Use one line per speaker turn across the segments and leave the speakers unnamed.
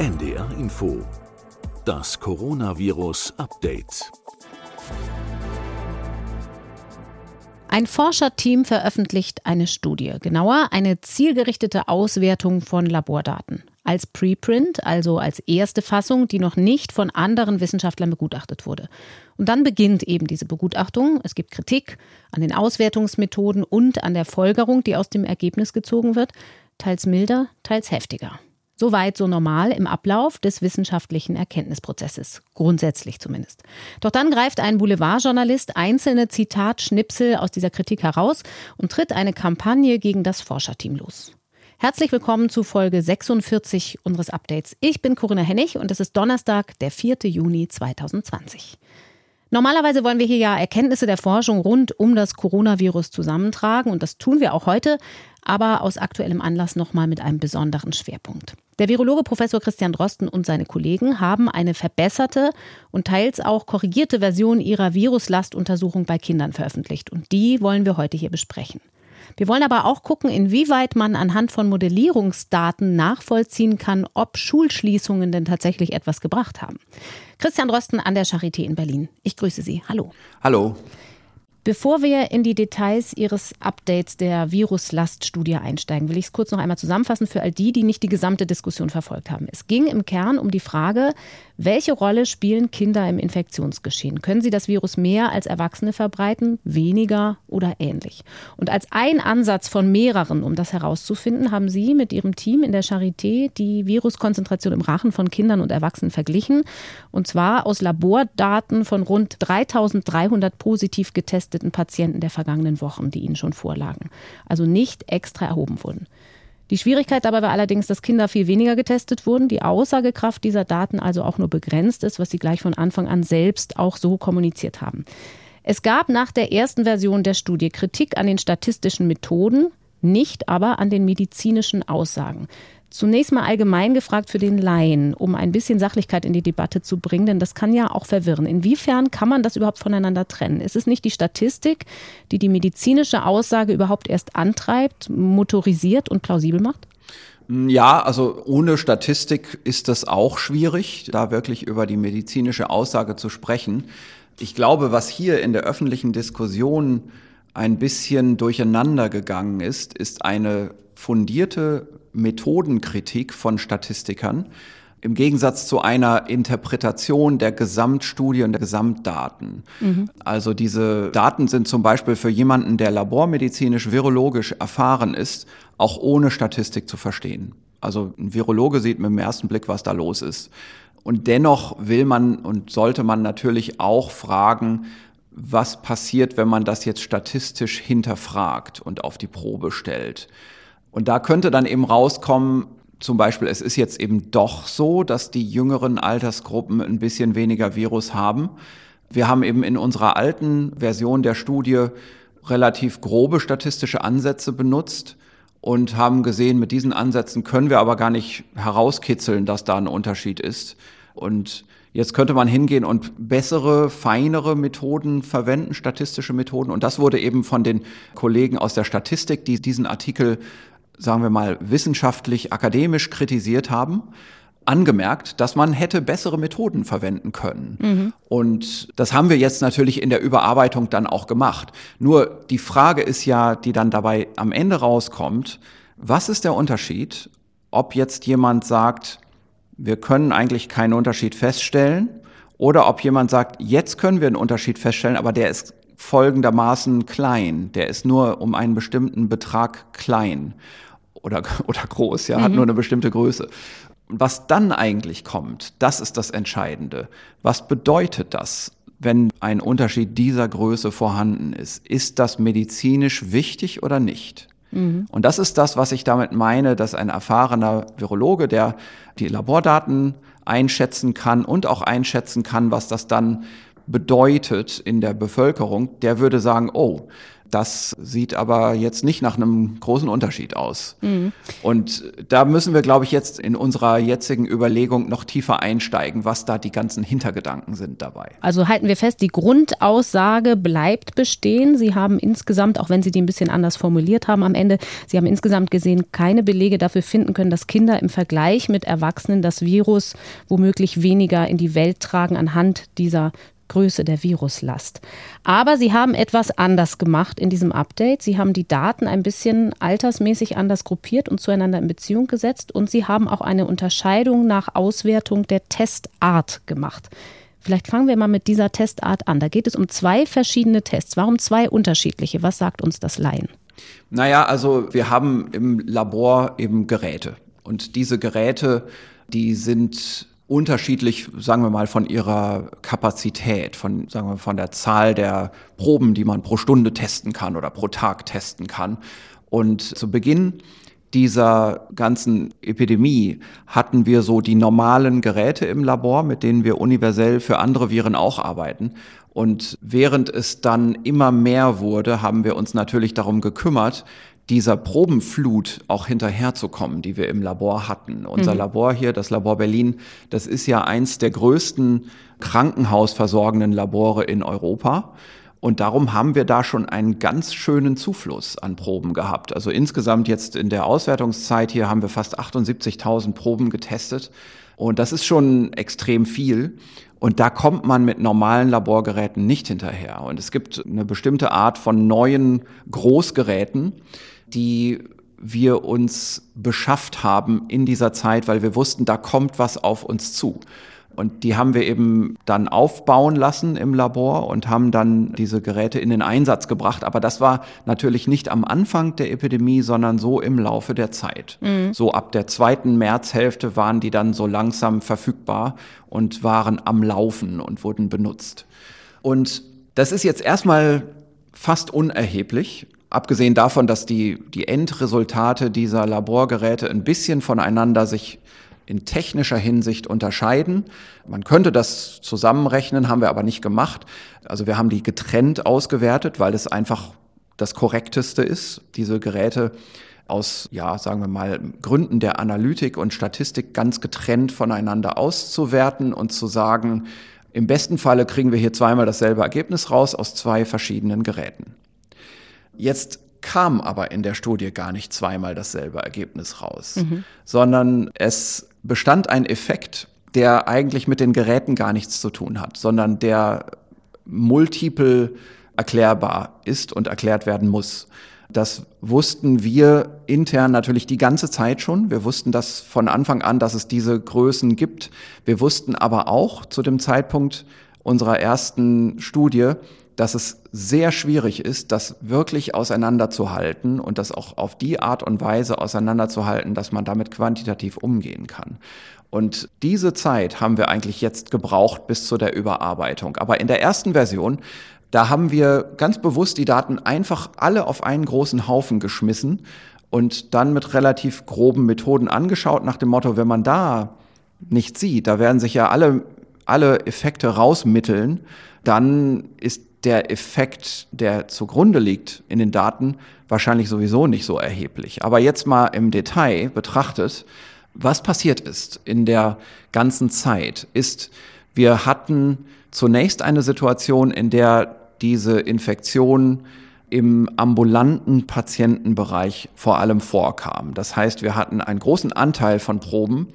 NDR Info. Das Coronavirus Update.
Ein Forscherteam veröffentlicht eine Studie, genauer eine zielgerichtete Auswertung von Labordaten. Als Preprint, also als erste Fassung, die noch nicht von anderen Wissenschaftlern begutachtet wurde. Und dann beginnt eben diese Begutachtung. Es gibt Kritik an den Auswertungsmethoden und an der Folgerung, die aus dem Ergebnis gezogen wird, teils milder, teils heftiger. Soweit so normal im Ablauf des wissenschaftlichen Erkenntnisprozesses, grundsätzlich zumindest. Doch dann greift ein Boulevardjournalist einzelne Zitatschnipsel aus dieser Kritik heraus und tritt eine Kampagne gegen das Forscherteam los. Herzlich willkommen zu Folge 46 unseres Updates. Ich bin Corinna Hennig und es ist Donnerstag, der 4. Juni 2020. Normalerweise wollen wir hier ja Erkenntnisse der Forschung rund um das Coronavirus zusammentragen und das tun wir auch heute, aber aus aktuellem Anlass nochmal mit einem besonderen Schwerpunkt. Der Virologe Professor Christian Drosten und seine Kollegen haben eine verbesserte und teils auch korrigierte Version ihrer Viruslastuntersuchung bei Kindern veröffentlicht und die wollen wir heute hier besprechen. Wir wollen aber auch gucken, inwieweit man anhand von Modellierungsdaten nachvollziehen kann, ob Schulschließungen denn tatsächlich etwas gebracht haben. Christian Drosten an der Charité in Berlin. Ich grüße Sie. Hallo.
Hallo.
Bevor wir in die Details Ihres Updates der Viruslaststudie einsteigen, will ich es kurz noch einmal zusammenfassen für all die, die nicht die gesamte Diskussion verfolgt haben. Es ging im Kern um die Frage, welche Rolle spielen Kinder im Infektionsgeschehen? Können sie das Virus mehr als Erwachsene verbreiten, weniger oder ähnlich? Und als ein Ansatz von mehreren, um das herauszufinden, haben Sie mit Ihrem Team in der Charité die Viruskonzentration im Rachen von Kindern und Erwachsenen verglichen. Und zwar aus Labordaten von rund 3300 positiv getesteten Patienten der vergangenen Wochen, die Ihnen schon vorlagen. Also nicht extra erhoben wurden. Die Schwierigkeit dabei war allerdings, dass Kinder viel weniger getestet wurden, die Aussagekraft dieser Daten also auch nur begrenzt ist, was sie gleich von Anfang an selbst auch so kommuniziert haben. Es gab nach der ersten Version der Studie Kritik an den statistischen Methoden, nicht aber an den medizinischen Aussagen. Zunächst mal allgemein gefragt für den Laien, um ein bisschen Sachlichkeit in die Debatte zu bringen, denn das kann ja auch verwirren. Inwiefern kann man das überhaupt voneinander trennen? Ist es nicht die Statistik, die die medizinische Aussage überhaupt erst antreibt, motorisiert und plausibel macht?
Ja, also ohne Statistik ist das auch schwierig, da wirklich über die medizinische Aussage zu sprechen. Ich glaube, was hier in der öffentlichen Diskussion ein bisschen durcheinander gegangen ist, ist eine fundierte Methodenkritik von Statistikern im Gegensatz zu einer Interpretation der Gesamtstudie und der Gesamtdaten. Mhm. Also diese Daten sind zum Beispiel für jemanden, der labormedizinisch, virologisch erfahren ist, auch ohne Statistik zu verstehen. Also ein Virologe sieht mit dem ersten Blick, was da los ist. Und dennoch will man und sollte man natürlich auch fragen, was passiert, wenn man das jetzt statistisch hinterfragt und auf die Probe stellt. Und da könnte dann eben rauskommen, zum Beispiel, es ist jetzt eben doch so, dass die jüngeren Altersgruppen ein bisschen weniger Virus haben. Wir haben eben in unserer alten Version der Studie relativ grobe statistische Ansätze benutzt und haben gesehen, mit diesen Ansätzen können wir aber gar nicht herauskitzeln, dass da ein Unterschied ist. Und jetzt könnte man hingehen und bessere, feinere Methoden verwenden, statistische Methoden. Und das wurde eben von den Kollegen aus der Statistik, die diesen Artikel sagen wir mal, wissenschaftlich, akademisch kritisiert haben, angemerkt, dass man hätte bessere Methoden verwenden können. Mhm. Und das haben wir jetzt natürlich in der Überarbeitung dann auch gemacht. Nur die Frage ist ja, die dann dabei am Ende rauskommt, was ist der Unterschied, ob jetzt jemand sagt, wir können eigentlich keinen Unterschied feststellen, oder ob jemand sagt, jetzt können wir einen Unterschied feststellen, aber der ist folgendermaßen klein. Der ist nur um einen bestimmten Betrag klein oder, oder groß, ja, hat mhm. nur eine bestimmte Größe. Was dann eigentlich kommt, das ist das Entscheidende. Was bedeutet das, wenn ein Unterschied dieser Größe vorhanden ist? Ist das medizinisch wichtig oder nicht? Mhm. Und das ist das, was ich damit meine, dass ein erfahrener Virologe, der die Labordaten einschätzen kann und auch einschätzen kann, was das dann bedeutet in der Bevölkerung, der würde sagen, oh, Das sieht aber jetzt nicht nach einem großen Unterschied aus. Mhm. Und da müssen wir, glaube ich, jetzt in unserer jetzigen Überlegung noch tiefer einsteigen, was da die ganzen Hintergedanken sind dabei.
Also halten wir fest, die Grundaussage bleibt bestehen. Sie haben insgesamt, auch wenn Sie die ein bisschen anders formuliert haben am Ende, Sie haben insgesamt gesehen keine Belege dafür finden können, dass Kinder im Vergleich mit Erwachsenen das Virus womöglich weniger in die Welt tragen anhand dieser Größe der Viruslast. Aber sie haben etwas anders gemacht in diesem Update. Sie haben die Daten ein bisschen altersmäßig anders gruppiert und zueinander in Beziehung gesetzt und sie haben auch eine Unterscheidung nach Auswertung der Testart gemacht. Vielleicht fangen wir mal mit dieser Testart an. Da geht es um zwei verschiedene Tests. Warum zwei unterschiedliche? Was sagt uns das Laien?
Naja, also wir haben im Labor eben Geräte. Und diese Geräte, die sind unterschiedlich, sagen wir mal, von ihrer Kapazität, von, sagen wir, von der Zahl der Proben, die man pro Stunde testen kann oder pro Tag testen kann. Und zu Beginn dieser ganzen Epidemie hatten wir so die normalen Geräte im Labor, mit denen wir universell für andere Viren auch arbeiten. Und während es dann immer mehr wurde, haben wir uns natürlich darum gekümmert, dieser Probenflut auch hinterherzukommen, die wir im Labor hatten. Unser mhm. Labor hier, das Labor Berlin, das ist ja eins der größten krankenhausversorgenden Labore in Europa. Und darum haben wir da schon einen ganz schönen Zufluss an Proben gehabt. Also insgesamt jetzt in der Auswertungszeit hier haben wir fast 78.000 Proben getestet. Und das ist schon extrem viel. Und da kommt man mit normalen Laborgeräten nicht hinterher. Und es gibt eine bestimmte Art von neuen Großgeräten, die wir uns beschafft haben in dieser Zeit, weil wir wussten, da kommt was auf uns zu. Und die haben wir eben dann aufbauen lassen im Labor und haben dann diese Geräte in den Einsatz gebracht. Aber das war natürlich nicht am Anfang der Epidemie, sondern so im Laufe der Zeit. Mhm. So ab der zweiten Märzhälfte waren die dann so langsam verfügbar und waren am Laufen und wurden benutzt. Und das ist jetzt erstmal fast unerheblich, abgesehen davon, dass die, die Endresultate dieser Laborgeräte ein bisschen voneinander sich in technischer Hinsicht unterscheiden. Man könnte das zusammenrechnen, haben wir aber nicht gemacht. Also wir haben die getrennt ausgewertet, weil es einfach das korrekteste ist, diese Geräte aus, ja, sagen wir mal, Gründen der Analytik und Statistik ganz getrennt voneinander auszuwerten und zu sagen, im besten Falle kriegen wir hier zweimal dasselbe Ergebnis raus aus zwei verschiedenen Geräten. Jetzt kam aber in der Studie gar nicht zweimal dasselbe Ergebnis raus, mhm. sondern es bestand ein Effekt, der eigentlich mit den Geräten gar nichts zu tun hat, sondern der multiple erklärbar ist und erklärt werden muss. Das wussten wir intern natürlich die ganze Zeit schon. Wir wussten das von Anfang an, dass es diese Größen gibt. Wir wussten aber auch zu dem Zeitpunkt unserer ersten Studie, dass es sehr schwierig ist, das wirklich auseinanderzuhalten und das auch auf die Art und Weise auseinanderzuhalten, dass man damit quantitativ umgehen kann. Und diese Zeit haben wir eigentlich jetzt gebraucht bis zu der Überarbeitung. Aber in der ersten Version, da haben wir ganz bewusst die Daten einfach alle auf einen großen Haufen geschmissen und dann mit relativ groben Methoden angeschaut nach dem Motto, wenn man da nicht sieht, da werden sich ja alle, alle Effekte rausmitteln, dann ist der Effekt, der zugrunde liegt in den Daten, wahrscheinlich sowieso nicht so erheblich. Aber jetzt mal im Detail betrachtet, was passiert ist in der ganzen Zeit, ist, wir hatten zunächst eine Situation, in der diese Infektion im ambulanten Patientenbereich vor allem vorkam. Das heißt, wir hatten einen großen Anteil von Proben,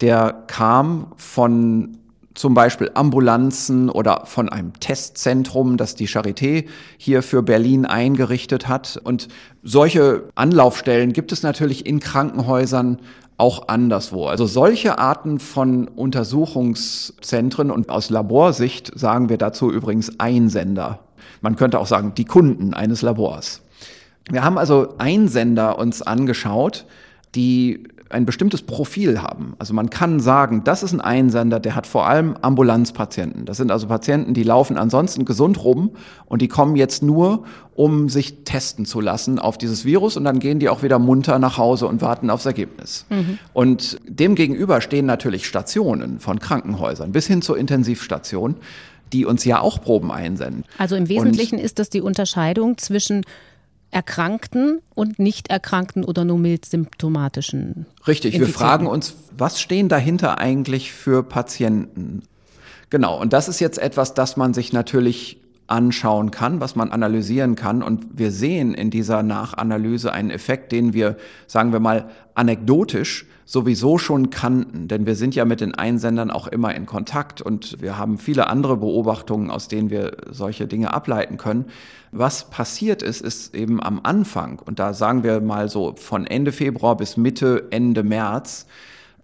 der kam von zum Beispiel Ambulanzen oder von einem Testzentrum, das die Charité hier für Berlin eingerichtet hat. Und solche Anlaufstellen gibt es natürlich in Krankenhäusern auch anderswo. Also solche Arten von Untersuchungszentren und aus Laborsicht sagen wir dazu übrigens Einsender. Man könnte auch sagen, die Kunden eines Labors. Wir haben also Einsender uns angeschaut, die ein bestimmtes Profil haben. Also man kann sagen, das ist ein Einsender, der hat vor allem Ambulanzpatienten. Das sind also Patienten, die laufen ansonsten gesund rum und die kommen jetzt nur, um sich testen zu lassen auf dieses Virus und dann gehen die auch wieder munter nach Hause und warten aufs Ergebnis. Mhm. Und dem gegenüber stehen natürlich Stationen von Krankenhäusern bis hin zur Intensivstation, die uns ja auch Proben einsenden.
Also im Wesentlichen und ist das die Unterscheidung zwischen erkrankten und nicht erkrankten oder nur mild symptomatischen.
Richtig, wir fragen uns, was stehen dahinter eigentlich für Patienten? Genau, und das ist jetzt etwas, das man sich natürlich anschauen kann, was man analysieren kann. Und wir sehen in dieser Nachanalyse einen Effekt, den wir, sagen wir mal, anekdotisch sowieso schon kannten. Denn wir sind ja mit den Einsendern auch immer in Kontakt und wir haben viele andere Beobachtungen, aus denen wir solche Dinge ableiten können. Was passiert ist, ist eben am Anfang, und da sagen wir mal so von Ende Februar bis Mitte, Ende März,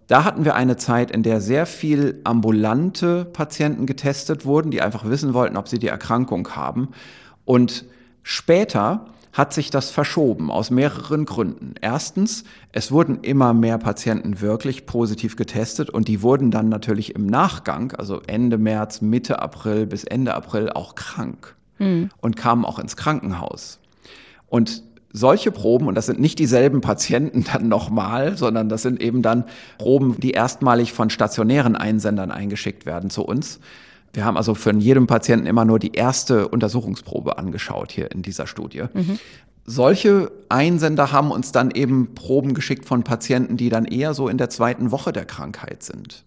da hatten wir eine Zeit, in der sehr viel ambulante Patienten getestet wurden, die einfach wissen wollten, ob sie die Erkrankung haben. Und später hat sich das verschoben aus mehreren Gründen. Erstens, es wurden immer mehr Patienten wirklich positiv getestet und die wurden dann natürlich im Nachgang, also Ende März, Mitte April bis Ende April auch krank mhm. und kamen auch ins Krankenhaus. Und solche Proben, und das sind nicht dieselben Patienten dann nochmal, sondern das sind eben dann Proben, die erstmalig von stationären Einsendern eingeschickt werden zu uns. Wir haben also von jedem Patienten immer nur die erste Untersuchungsprobe angeschaut hier in dieser Studie. Mhm. Solche Einsender haben uns dann eben Proben geschickt von Patienten, die dann eher so in der zweiten Woche der Krankheit sind.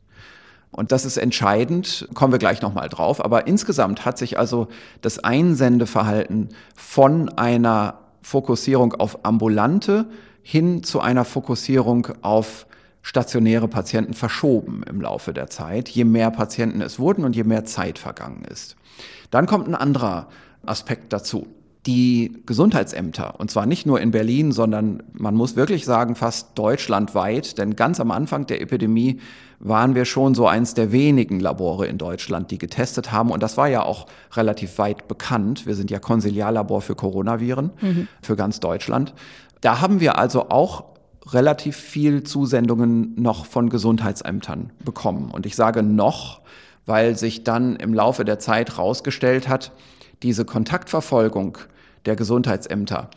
Und das ist entscheidend, kommen wir gleich nochmal drauf. Aber insgesamt hat sich also das Einsendeverhalten von einer Fokussierung auf ambulante hin zu einer Fokussierung auf stationäre Patienten verschoben im Laufe der Zeit, je mehr Patienten es wurden und je mehr Zeit vergangen ist. Dann kommt ein anderer Aspekt dazu. Die Gesundheitsämter, und zwar nicht nur in Berlin, sondern man muss wirklich sagen, fast deutschlandweit, denn ganz am Anfang der Epidemie waren wir schon so eins der wenigen Labore in Deutschland, die getestet haben. Und das war ja auch relativ weit bekannt. Wir sind ja Konsiliarlabor für Coronaviren mhm. für ganz Deutschland. Da haben wir also auch relativ viel Zusendungen noch von Gesundheitsämtern bekommen. Und ich sage noch, weil sich dann im Laufe der Zeit herausgestellt hat, diese Kontaktverfolgung der Gesundheitsämter,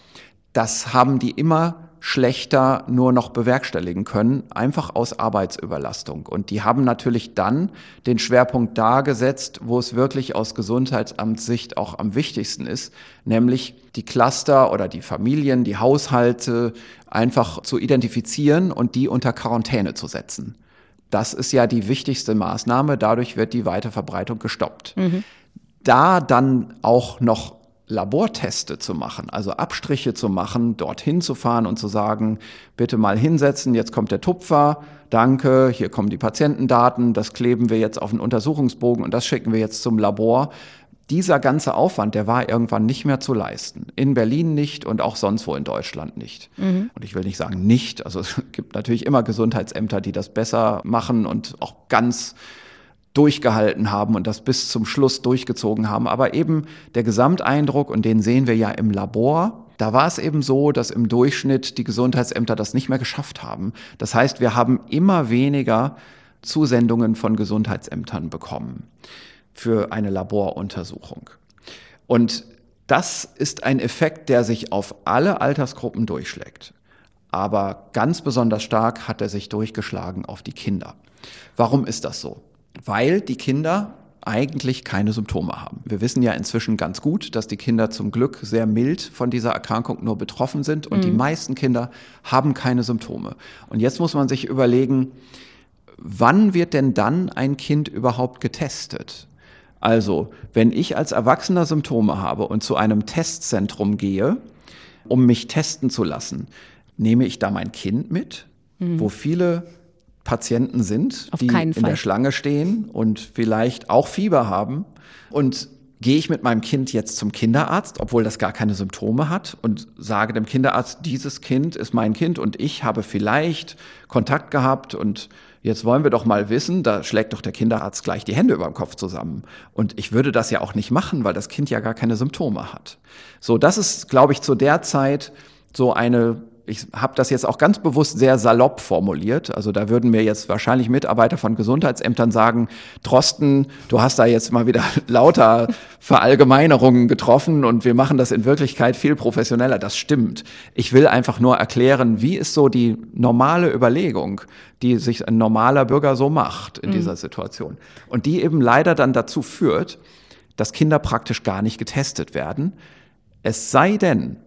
das haben die immer schlechter nur noch bewerkstelligen können, einfach aus Arbeitsüberlastung. Und die haben natürlich dann den Schwerpunkt da gesetzt, wo es wirklich aus Gesundheitsamtssicht auch am wichtigsten ist, nämlich die Cluster oder die Familien, die Haushalte einfach zu identifizieren und die unter Quarantäne zu setzen. Das ist ja die wichtigste Maßnahme, dadurch wird die Weiterverbreitung gestoppt. Mhm. Da dann auch noch Laborteste zu machen, also Abstriche zu machen, dorthin zu fahren und zu sagen, bitte mal hinsetzen, jetzt kommt der Tupfer, danke, hier kommen die Patientendaten, das kleben wir jetzt auf den Untersuchungsbogen und das schicken wir jetzt zum Labor. Dieser ganze Aufwand, der war irgendwann nicht mehr zu leisten. In Berlin nicht und auch sonst wo in Deutschland nicht. Mhm. Und ich will nicht sagen nicht, also es gibt natürlich immer Gesundheitsämter, die das besser machen und auch ganz durchgehalten haben und das bis zum Schluss durchgezogen haben. Aber eben der Gesamteindruck, und den sehen wir ja im Labor, da war es eben so, dass im Durchschnitt die Gesundheitsämter das nicht mehr geschafft haben. Das heißt, wir haben immer weniger Zusendungen von Gesundheitsämtern bekommen für eine Laboruntersuchung. Und das ist ein Effekt, der sich auf alle Altersgruppen durchschlägt. Aber ganz besonders stark hat er sich durchgeschlagen auf die Kinder. Warum ist das so? Weil die Kinder eigentlich keine Symptome haben. Wir wissen ja inzwischen ganz gut, dass die Kinder zum Glück sehr mild von dieser Erkrankung nur betroffen sind und mhm. die meisten Kinder haben keine Symptome. Und jetzt muss man sich überlegen, wann wird denn dann ein Kind überhaupt getestet? Also, wenn ich als Erwachsener Symptome habe und zu einem Testzentrum gehe, um mich testen zu lassen, nehme ich da mein Kind mit, mhm. wo viele Patienten sind,
Auf
die in der Schlange stehen und vielleicht auch Fieber haben. Und gehe ich mit meinem Kind jetzt zum Kinderarzt, obwohl das gar keine Symptome hat und sage dem Kinderarzt, dieses Kind ist mein Kind und ich habe vielleicht Kontakt gehabt und jetzt wollen wir doch mal wissen, da schlägt doch der Kinderarzt gleich die Hände über dem Kopf zusammen. Und ich würde das ja auch nicht machen, weil das Kind ja gar keine Symptome hat. So, das ist, glaube ich, zu der Zeit so eine ich habe das jetzt auch ganz bewusst sehr salopp formuliert. Also da würden mir jetzt wahrscheinlich Mitarbeiter von Gesundheitsämtern sagen, Trosten, du hast da jetzt mal wieder lauter Verallgemeinerungen getroffen und wir machen das in Wirklichkeit viel professioneller. Das stimmt. Ich will einfach nur erklären, wie ist so die normale Überlegung, die sich ein normaler Bürger so macht in mhm. dieser Situation. Und die eben leider dann dazu führt, dass Kinder praktisch gar nicht getestet werden. Es sei denn,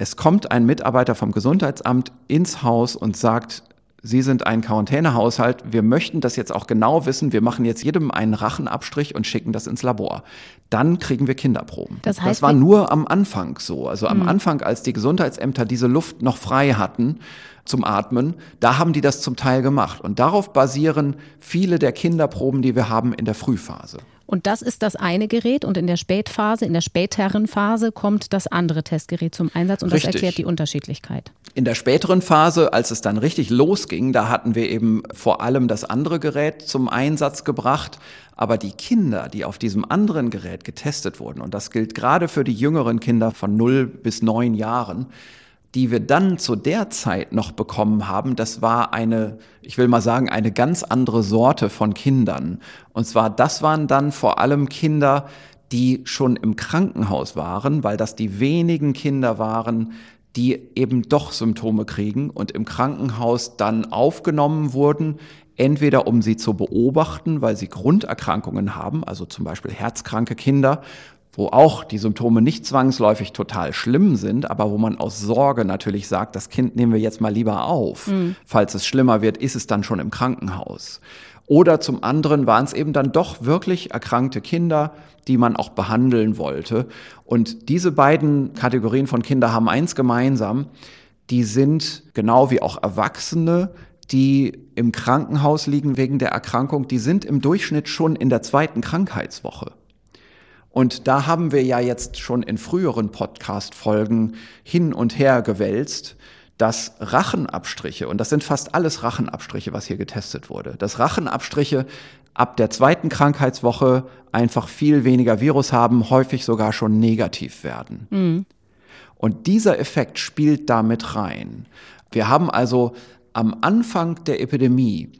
es kommt ein Mitarbeiter vom Gesundheitsamt ins Haus und sagt, Sie sind ein Quarantänehaushalt. Wir möchten das jetzt auch genau wissen. Wir machen jetzt jedem einen Rachenabstrich und schicken das ins Labor. Dann kriegen wir Kinderproben. Das, heißt, das war nur am Anfang so. Also am mhm. Anfang, als die Gesundheitsämter diese Luft noch frei hatten zum Atmen, da haben die das zum Teil gemacht. Und darauf basieren viele der Kinderproben, die wir haben in der Frühphase.
Und das ist das eine Gerät und in der Spätphase, in der späteren Phase kommt das andere Testgerät zum Einsatz und Richtig. das erklärt die Unterschiedlichkeit.
In der späteren Phase, als es dann richtig losging, da hatten wir eben vor allem das andere Gerät zum Einsatz gebracht. Aber die Kinder, die auf diesem anderen Gerät getestet wurden, und das gilt gerade für die jüngeren Kinder von 0 bis 9 Jahren, die wir dann zu der Zeit noch bekommen haben, das war eine, ich will mal sagen, eine ganz andere Sorte von Kindern. Und zwar, das waren dann vor allem Kinder, die schon im Krankenhaus waren, weil das die wenigen Kinder waren, die eben doch Symptome kriegen und im Krankenhaus dann aufgenommen wurden, entweder um sie zu beobachten, weil sie Grunderkrankungen haben, also zum Beispiel herzkranke Kinder, wo auch die Symptome nicht zwangsläufig total schlimm sind, aber wo man aus Sorge natürlich sagt, das Kind nehmen wir jetzt mal lieber auf. Mhm. Falls es schlimmer wird, ist es dann schon im Krankenhaus. Oder zum anderen waren es eben dann doch wirklich erkrankte Kinder, die man auch behandeln wollte. Und diese beiden Kategorien von Kindern haben eins gemeinsam, die sind genau wie auch Erwachsene, die im Krankenhaus liegen wegen der Erkrankung, die sind im Durchschnitt schon in der zweiten Krankheitswoche. Und da haben wir ja jetzt schon in früheren Podcast-Folgen hin und her gewälzt, dass Rachenabstriche, und das sind fast alles Rachenabstriche, was hier getestet wurde, dass Rachenabstriche ab der zweiten Krankheitswoche einfach viel weniger Virus haben, häufig sogar schon negativ werden. Mhm. Und dieser Effekt spielt damit rein. Wir haben also am Anfang der Epidemie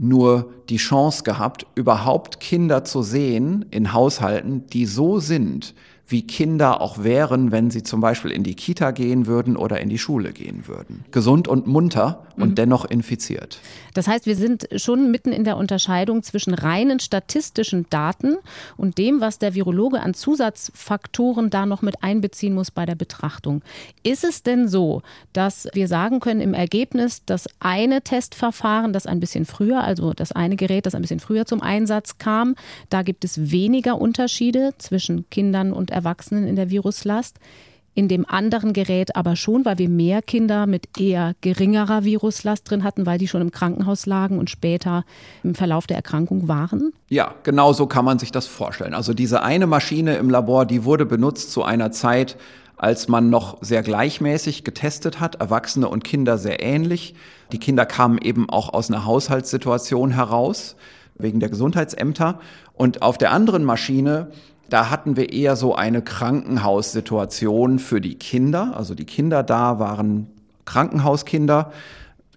nur die Chance gehabt, überhaupt Kinder zu sehen in Haushalten, die so sind, wie Kinder auch wären, wenn sie zum Beispiel in die Kita gehen würden oder in die Schule gehen würden. Gesund und munter und mhm. dennoch infiziert.
Das heißt, wir sind schon mitten in der Unterscheidung zwischen reinen statistischen Daten und dem, was der Virologe an Zusatzfaktoren da noch mit einbeziehen muss bei der Betrachtung. Ist es denn so, dass wir sagen können im Ergebnis, das eine Testverfahren, das ein bisschen früher, also das eine Gerät, das ein bisschen früher zum Einsatz kam, da gibt es weniger Unterschiede zwischen Kindern und Erwachsenen in der Viruslast? in dem anderen Gerät aber schon, weil wir mehr Kinder mit eher geringerer Viruslast drin hatten, weil die schon im Krankenhaus lagen und später im Verlauf der Erkrankung waren?
Ja, genau so kann man sich das vorstellen. Also diese eine Maschine im Labor, die wurde benutzt zu einer Zeit, als man noch sehr gleichmäßig getestet hat, Erwachsene und Kinder sehr ähnlich. Die Kinder kamen eben auch aus einer Haushaltssituation heraus, wegen der Gesundheitsämter. Und auf der anderen Maschine da hatten wir eher so eine Krankenhaussituation für die Kinder. Also die Kinder da waren Krankenhauskinder,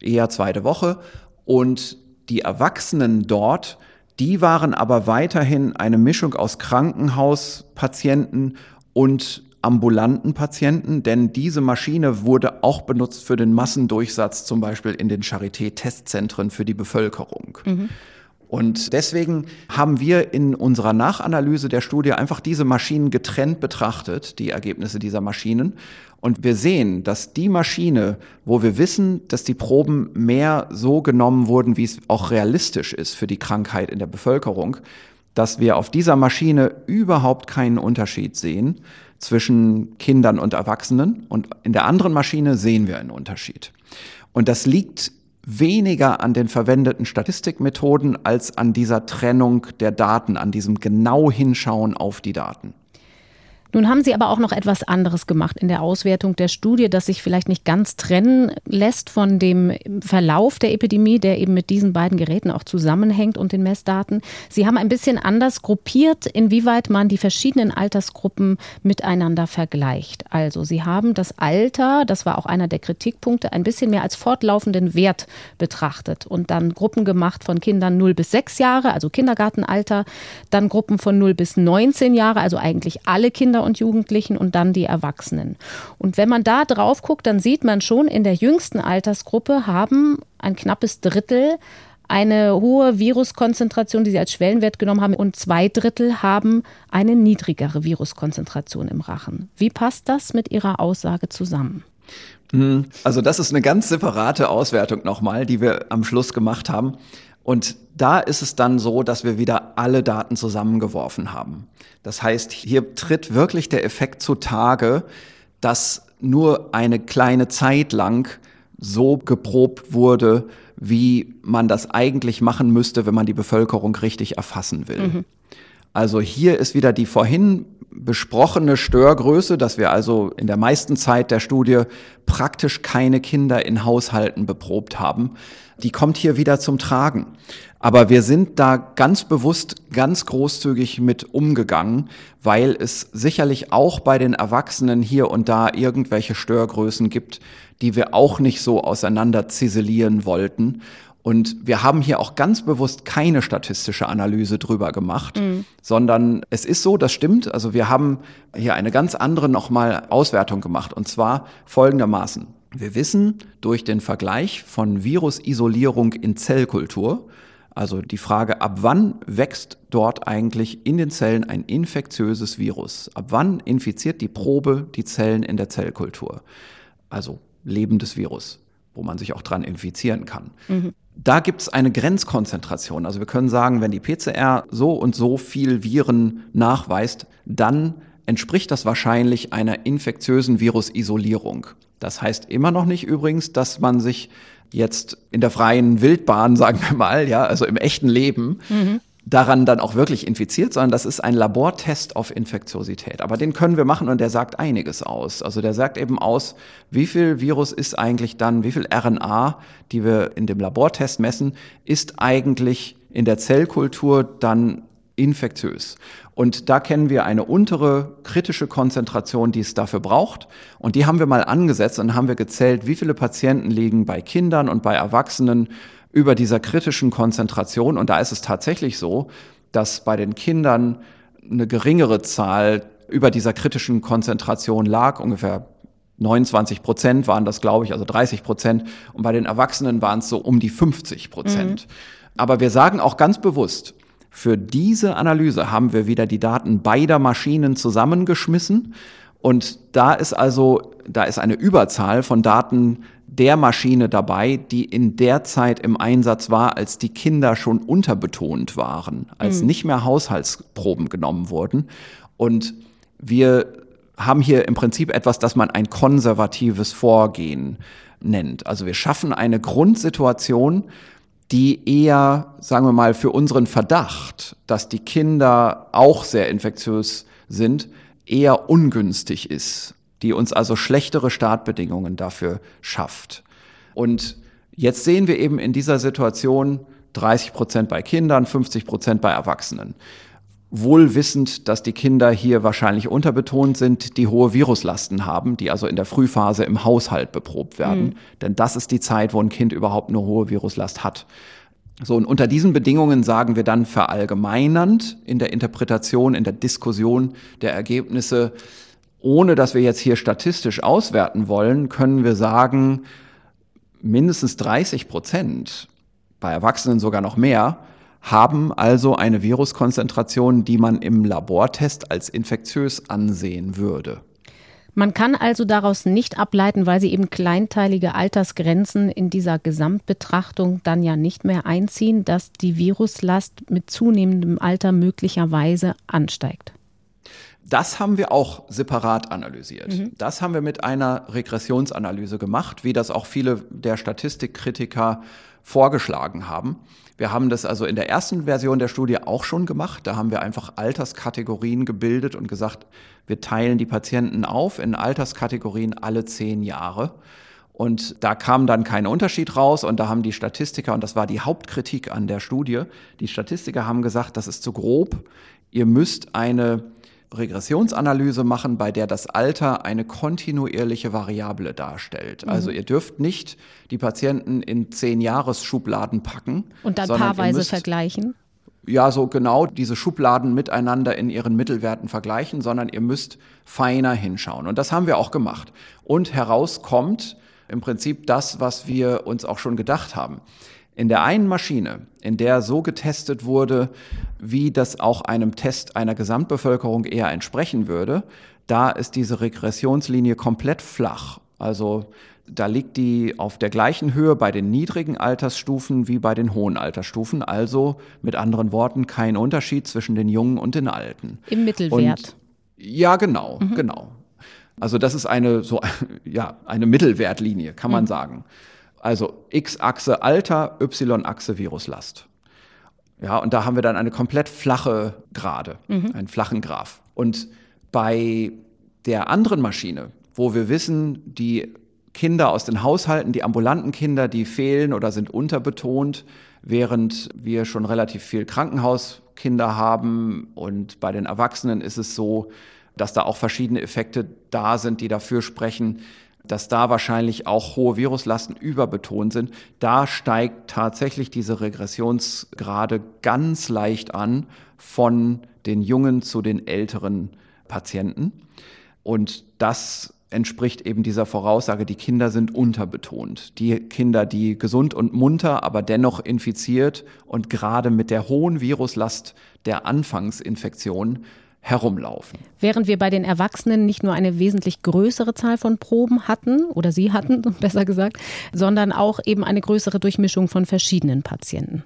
eher zweite Woche. Und die Erwachsenen dort, die waren aber weiterhin eine Mischung aus Krankenhauspatienten und ambulanten Patienten, denn diese Maschine wurde auch benutzt für den Massendurchsatz, zum Beispiel in den Charité-Testzentren für die Bevölkerung. Mhm. Und deswegen haben wir in unserer Nachanalyse der Studie einfach diese Maschinen getrennt betrachtet, die Ergebnisse dieser Maschinen. Und wir sehen, dass die Maschine, wo wir wissen, dass die Proben mehr so genommen wurden, wie es auch realistisch ist für die Krankheit in der Bevölkerung, dass wir auf dieser Maschine überhaupt keinen Unterschied sehen zwischen Kindern und Erwachsenen. Und in der anderen Maschine sehen wir einen Unterschied. Und das liegt weniger an den verwendeten Statistikmethoden als an dieser Trennung der Daten, an diesem genau Hinschauen auf die Daten.
Nun haben Sie aber auch noch etwas anderes gemacht in der Auswertung der Studie, das sich vielleicht nicht ganz trennen lässt von dem Verlauf der Epidemie, der eben mit diesen beiden Geräten auch zusammenhängt und den Messdaten. Sie haben ein bisschen anders gruppiert, inwieweit man die verschiedenen Altersgruppen miteinander vergleicht. Also Sie haben das Alter, das war auch einer der Kritikpunkte, ein bisschen mehr als fortlaufenden Wert betrachtet und dann Gruppen gemacht von Kindern 0 bis 6 Jahre, also Kindergartenalter, dann Gruppen von 0 bis 19 Jahre, also eigentlich alle Kinder und Jugendlichen und dann die Erwachsenen. Und wenn man da drauf guckt, dann sieht man schon, in der jüngsten Altersgruppe haben ein knappes Drittel eine hohe Viruskonzentration, die Sie als Schwellenwert genommen haben, und zwei Drittel haben eine niedrigere Viruskonzentration im Rachen. Wie passt das mit Ihrer Aussage zusammen?
Hm, also das ist eine ganz separate Auswertung nochmal, die wir am Schluss gemacht haben. Und da ist es dann so, dass wir wieder alle Daten zusammengeworfen haben. Das heißt, hier tritt wirklich der Effekt zutage, dass nur eine kleine Zeit lang so geprobt wurde, wie man das eigentlich machen müsste, wenn man die Bevölkerung richtig erfassen will. Mhm. Also hier ist wieder die vorhin besprochene Störgröße, dass wir also in der meisten Zeit der Studie praktisch keine Kinder in Haushalten beprobt haben. Die kommt hier wieder zum Tragen. Aber wir sind da ganz bewusst ganz großzügig mit umgegangen, weil es sicherlich auch bei den Erwachsenen hier und da irgendwelche Störgrößen gibt, die wir auch nicht so auseinander ziselieren wollten. Und wir haben hier auch ganz bewusst keine statistische Analyse drüber gemacht, mhm. sondern es ist so, das stimmt. Also wir haben hier eine ganz andere nochmal Auswertung gemacht und zwar folgendermaßen. Wir wissen durch den Vergleich von Virusisolierung in Zellkultur, also die Frage, ab wann wächst dort eigentlich in den Zellen ein infektiöses Virus? Ab wann infiziert die Probe die Zellen in der Zellkultur? Also lebendes Virus, wo man sich auch dran infizieren kann. Mhm. Da gibt es eine Grenzkonzentration. Also wir können sagen, wenn die PCR so und so viel Viren nachweist, dann entspricht das wahrscheinlich einer infektiösen Virusisolierung. Das heißt immer noch nicht übrigens, dass man sich jetzt in der freien Wildbahn, sagen wir mal, ja, also im echten Leben, mhm daran dann auch wirklich infiziert, sondern das ist ein Labortest auf Infektiosität. Aber den können wir machen und der sagt einiges aus. Also der sagt eben aus, wie viel Virus ist eigentlich dann, wie viel RNA, die wir in dem Labortest messen, ist eigentlich in der Zellkultur dann infektiös. Und da kennen wir eine untere kritische Konzentration, die es dafür braucht. Und die haben wir mal angesetzt und haben wir gezählt, wie viele Patienten liegen bei Kindern und bei Erwachsenen über dieser kritischen Konzentration. Und da ist es tatsächlich so, dass bei den Kindern eine geringere Zahl über dieser kritischen Konzentration lag, ungefähr 29 Prozent waren das, glaube ich, also 30 Prozent. Und bei den Erwachsenen waren es so um die 50 Prozent. Mhm. Aber wir sagen auch ganz bewusst, für diese Analyse haben wir wieder die Daten beider Maschinen zusammengeschmissen. Und da ist also, da ist eine Überzahl von Daten der Maschine dabei, die in der Zeit im Einsatz war, als die Kinder schon unterbetont waren, als mhm. nicht mehr Haushaltsproben genommen wurden. Und wir haben hier im Prinzip etwas, das man ein konservatives Vorgehen nennt. Also wir schaffen eine Grundsituation, die eher, sagen wir mal, für unseren Verdacht, dass die Kinder auch sehr infektiös sind, eher ungünstig ist die uns also schlechtere Startbedingungen dafür schafft. Und jetzt sehen wir eben in dieser Situation 30 Prozent bei Kindern, 50 Prozent bei Erwachsenen. Wohl wissend, dass die Kinder hier wahrscheinlich unterbetont sind, die hohe Viruslasten haben, die also in der Frühphase im Haushalt beprobt werden. Mhm. Denn das ist die Zeit, wo ein Kind überhaupt eine hohe Viruslast hat. So, und unter diesen Bedingungen sagen wir dann verallgemeinernd in der Interpretation, in der Diskussion der Ergebnisse, ohne dass wir jetzt hier statistisch auswerten wollen, können wir sagen, mindestens 30 Prozent, bei Erwachsenen sogar noch mehr, haben also eine Viruskonzentration, die man im Labortest als infektiös ansehen würde.
Man kann also daraus nicht ableiten, weil sie eben kleinteilige Altersgrenzen in dieser Gesamtbetrachtung dann ja nicht mehr einziehen, dass die Viruslast mit zunehmendem Alter möglicherweise ansteigt.
Das haben wir auch separat analysiert. Mhm. Das haben wir mit einer Regressionsanalyse gemacht, wie das auch viele der Statistikkritiker vorgeschlagen haben. Wir haben das also in der ersten Version der Studie auch schon gemacht. Da haben wir einfach Alterskategorien gebildet und gesagt, wir teilen die Patienten auf in Alterskategorien alle zehn Jahre. Und da kam dann kein Unterschied raus und da haben die Statistiker, und das war die Hauptkritik an der Studie, die Statistiker haben gesagt, das ist zu grob. Ihr müsst eine Regressionsanalyse machen, bei der das Alter eine kontinuierliche Variable darstellt. Mhm. Also ihr dürft nicht die Patienten in zehn Jahresschubladen packen.
Und dann paarweise müsst, vergleichen?
Ja, so genau diese Schubladen miteinander in ihren Mittelwerten vergleichen, sondern ihr müsst feiner hinschauen. Und das haben wir auch gemacht. Und herauskommt im Prinzip das, was wir uns auch schon gedacht haben. In der einen Maschine, in der so getestet wurde, wie das auch einem Test einer Gesamtbevölkerung eher entsprechen würde, da ist diese Regressionslinie komplett flach. Also da liegt die auf der gleichen Höhe bei den niedrigen Altersstufen wie bei den hohen Altersstufen. Also mit anderen Worten kein Unterschied zwischen den Jungen und den Alten.
Im Mittelwert.
Und, ja, genau, mhm. genau. Also das ist eine so ja eine Mittelwertlinie, kann man mhm. sagen. Also X-Achse Alter, Y-Achse Viruslast. Ja, und da haben wir dann eine komplett flache Gerade, mhm. einen flachen Graph. Und bei der anderen Maschine, wo wir wissen, die Kinder aus den Haushalten, die ambulanten Kinder, die fehlen oder sind unterbetont, während wir schon relativ viel Krankenhauskinder haben. Und bei den Erwachsenen ist es so, dass da auch verschiedene Effekte da sind, die dafür sprechen, dass da wahrscheinlich auch hohe Viruslasten überbetont sind. Da steigt tatsächlich diese Regressionsgrade ganz leicht an von den jungen zu den älteren Patienten. Und das entspricht eben dieser Voraussage, die Kinder sind unterbetont. Die Kinder, die gesund und munter, aber dennoch infiziert und gerade mit der hohen Viruslast der Anfangsinfektion herumlaufen.
Während wir bei den Erwachsenen nicht nur eine wesentlich größere Zahl von Proben hatten, oder sie hatten, besser gesagt, sondern auch eben eine größere Durchmischung von verschiedenen Patienten.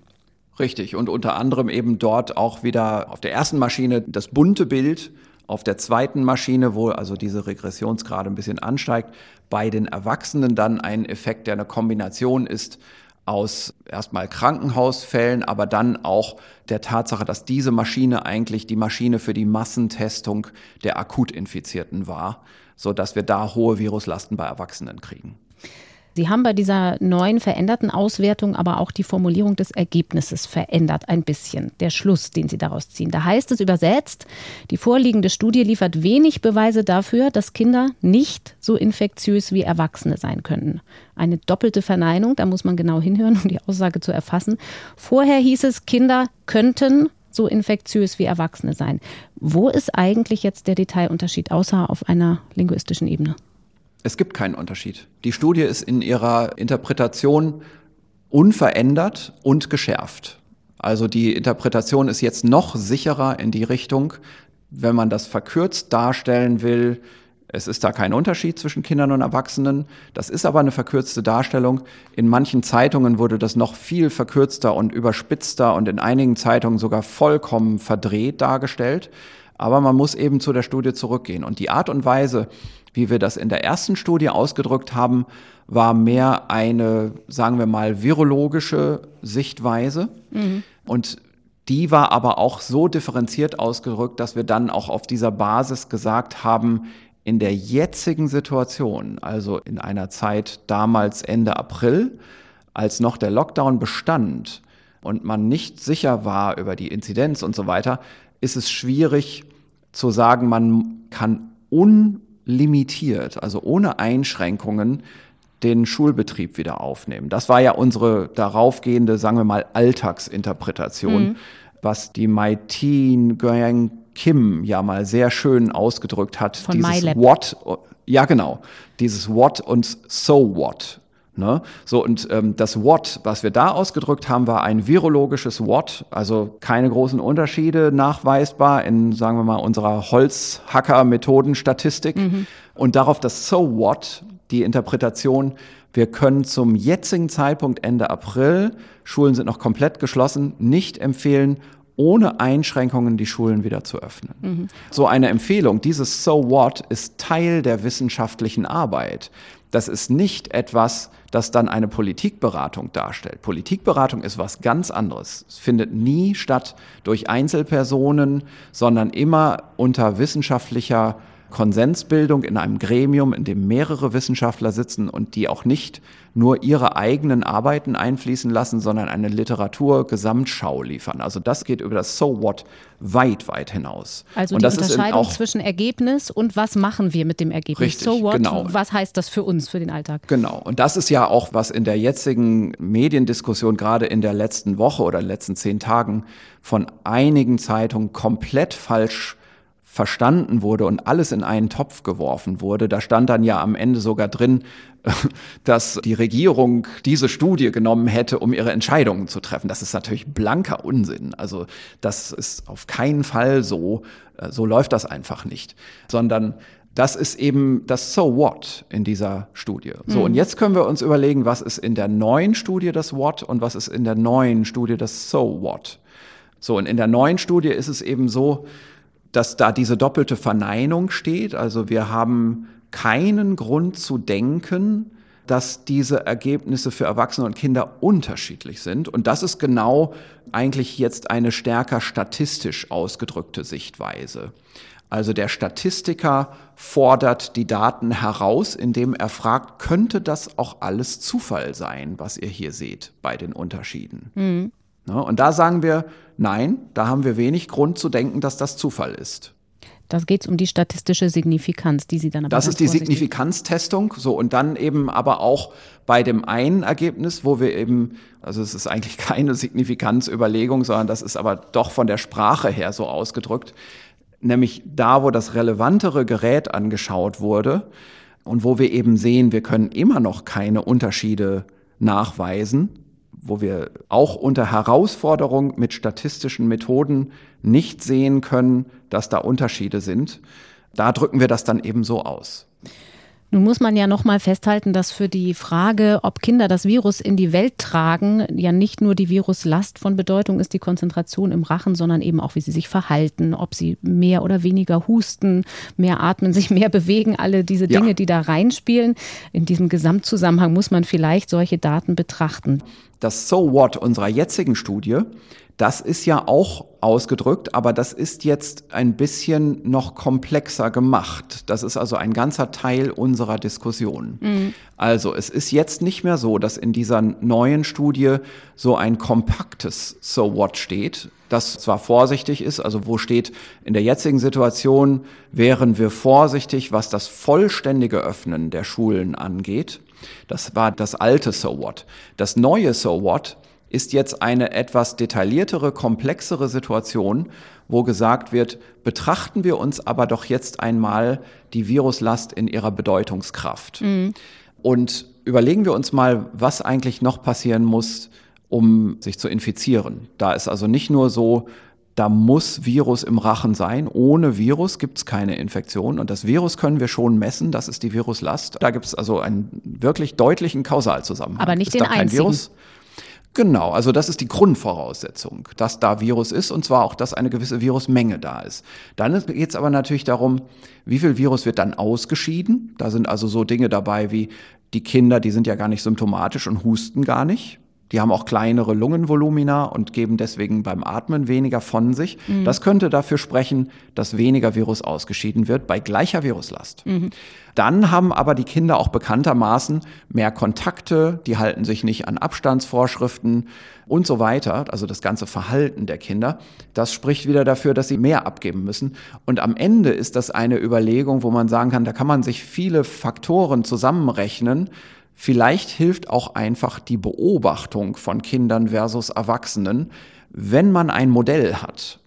Richtig, und unter anderem eben dort auch wieder auf der ersten Maschine das bunte Bild, auf der zweiten Maschine, wo also diese Regressionsgrade ein bisschen ansteigt, bei den Erwachsenen dann ein Effekt, der eine Kombination ist aus erstmal Krankenhausfällen, aber dann auch der Tatsache, dass diese Maschine eigentlich die Maschine für die Massentestung der Akutinfizierten war, so dass wir da hohe Viruslasten bei Erwachsenen kriegen.
Sie haben bei dieser neuen veränderten Auswertung aber auch die Formulierung des Ergebnisses verändert ein bisschen, der Schluss, den Sie daraus ziehen. Da heißt es übersetzt, die vorliegende Studie liefert wenig Beweise dafür, dass Kinder nicht so infektiös wie Erwachsene sein könnten. Eine doppelte Verneinung, da muss man genau hinhören, um die Aussage zu erfassen. Vorher hieß es, Kinder könnten so infektiös wie Erwachsene sein. Wo ist eigentlich jetzt der Detailunterschied, außer auf einer linguistischen Ebene?
Es gibt keinen Unterschied. Die Studie ist in ihrer Interpretation unverändert und geschärft. Also die Interpretation ist jetzt noch sicherer in die Richtung, wenn man das verkürzt darstellen will, es ist da kein Unterschied zwischen Kindern und Erwachsenen. Das ist aber eine verkürzte Darstellung. In manchen Zeitungen wurde das noch viel verkürzter und überspitzter und in einigen Zeitungen sogar vollkommen verdreht dargestellt. Aber man muss eben zu der Studie zurückgehen. Und die Art und Weise, wie wir das in der ersten Studie ausgedrückt haben, war mehr eine, sagen wir mal, virologische Sichtweise. Mhm. Und die war aber auch so differenziert ausgedrückt, dass wir dann auch auf dieser Basis gesagt haben, in der jetzigen Situation, also in einer Zeit damals Ende April, als noch der Lockdown bestand und man nicht sicher war über die Inzidenz und so weiter, ist es schwierig zu sagen, man kann unlimitiert, also ohne Einschränkungen, den Schulbetrieb wieder aufnehmen. Das war ja unsere daraufgehende, sagen wir mal, Alltagsinterpretation, mhm. was die Maitin Goyang Kim ja mal sehr schön ausgedrückt hat.
Von dieses.
What, ja genau, dieses What und So What. Ne? So, und ähm, das What, was wir da ausgedrückt haben, war ein virologisches What, also keine großen Unterschiede nachweisbar in, sagen wir mal, unserer Holzhacker-Methodenstatistik. Mhm. Und darauf das So What, die Interpretation, wir können zum jetzigen Zeitpunkt Ende April, Schulen sind noch komplett geschlossen, nicht empfehlen, ohne Einschränkungen die Schulen wieder zu öffnen. Mhm. So eine Empfehlung, dieses So What ist Teil der wissenschaftlichen Arbeit. Das ist nicht etwas, das dann eine Politikberatung darstellt. Politikberatung ist was ganz anderes. Es findet nie statt durch Einzelpersonen, sondern immer unter wissenschaftlicher Konsensbildung in einem Gremium, in dem mehrere Wissenschaftler sitzen und die auch nicht nur ihre eigenen Arbeiten einfließen lassen, sondern eine Literatur-Gesamtschau liefern. Also das geht über das So What weit, weit hinaus.
Also
und
die Unterscheidung zwischen Ergebnis und was machen wir mit dem Ergebnis.
Richtig,
so What,
genau.
was heißt das für uns, für den Alltag?
Genau. Und das ist ja auch, was in der jetzigen Mediendiskussion, gerade in der letzten Woche oder letzten zehn Tagen, von einigen Zeitungen komplett falsch verstanden wurde und alles in einen Topf geworfen wurde. Da stand dann ja am Ende sogar drin, dass die Regierung diese Studie genommen hätte, um ihre Entscheidungen zu treffen. Das ist natürlich blanker Unsinn. Also das ist auf keinen Fall so. Äh, so läuft das einfach nicht. Sondern das ist eben das So What in dieser Studie. So, mhm. und jetzt können wir uns überlegen, was ist in der neuen Studie das What und was ist in der neuen Studie das So What. So, und in der neuen Studie ist es eben so, dass da diese doppelte Verneinung steht. Also wir haben keinen Grund zu denken, dass diese Ergebnisse für Erwachsene und Kinder unterschiedlich sind. Und das ist genau eigentlich jetzt eine stärker statistisch ausgedrückte Sichtweise. Also der Statistiker fordert die Daten heraus, indem er fragt, könnte das auch alles Zufall sein, was ihr hier seht bei den Unterschieden? Mhm. Und da sagen wir, nein, da haben wir wenig Grund zu denken, dass das Zufall ist.
Da geht es um die statistische Signifikanz, die Sie dann aber
Das ist die Signifikanztestung, so und dann eben aber auch bei dem einen Ergebnis, wo wir eben, also es ist eigentlich keine Signifikanzüberlegung, sondern das ist aber doch von der Sprache her so ausgedrückt, nämlich da, wo das relevantere Gerät angeschaut wurde und wo wir eben sehen, wir können immer noch keine Unterschiede nachweisen, wo wir auch unter Herausforderung mit statistischen Methoden nicht sehen können, dass da Unterschiede sind. Da drücken wir das dann eben so aus.
Nun muss man ja noch mal festhalten, dass für die Frage, ob Kinder das Virus in die Welt tragen, ja nicht nur die Viruslast von Bedeutung ist, die Konzentration im Rachen, sondern eben auch, wie sie sich verhalten, ob sie mehr oder weniger husten, mehr atmen, sich mehr bewegen, alle diese Dinge, ja. die da reinspielen. In diesem Gesamtzusammenhang muss man vielleicht solche Daten betrachten.
Das So What unserer jetzigen Studie das ist ja auch ausgedrückt, aber das ist jetzt ein bisschen noch komplexer gemacht. Das ist also ein ganzer Teil unserer Diskussion. Mhm. Also es ist jetzt nicht mehr so, dass in dieser neuen Studie so ein kompaktes So What steht, das zwar vorsichtig ist, also wo steht, in der jetzigen Situation wären wir vorsichtig, was das vollständige Öffnen der Schulen angeht. Das war das alte So What. Das neue So What ist jetzt eine etwas detailliertere, komplexere Situation, wo gesagt wird, betrachten wir uns aber doch jetzt einmal die Viruslast in ihrer Bedeutungskraft. Mhm. Und überlegen wir uns mal, was eigentlich noch passieren muss, um sich zu infizieren. Da ist also nicht nur so, da muss Virus im Rachen sein. Ohne Virus gibt es keine Infektion. Und das Virus können wir schon messen, das ist die Viruslast. Da gibt es also einen wirklich deutlichen Kausalzusammenhang.
Aber nicht ist den einzigen. Virus?
Genau, also das ist die Grundvoraussetzung, dass da Virus ist und zwar auch, dass eine gewisse Virusmenge da ist. Dann geht es aber natürlich darum, wie viel Virus wird dann ausgeschieden. Da sind also so Dinge dabei wie die Kinder, die sind ja gar nicht symptomatisch und husten gar nicht. Die haben auch kleinere Lungenvolumina und geben deswegen beim Atmen weniger von sich. Mhm. Das könnte dafür sprechen, dass weniger Virus ausgeschieden wird bei gleicher Viruslast. Mhm. Dann haben aber die Kinder auch bekanntermaßen mehr Kontakte, die halten sich nicht an Abstandsvorschriften und so weiter. Also das ganze Verhalten der Kinder. Das spricht wieder dafür, dass sie mehr abgeben müssen. Und am Ende ist das eine Überlegung, wo man sagen kann, da kann man sich viele Faktoren zusammenrechnen, Vielleicht hilft auch einfach die Beobachtung von Kindern versus Erwachsenen, wenn man ein Modell hat.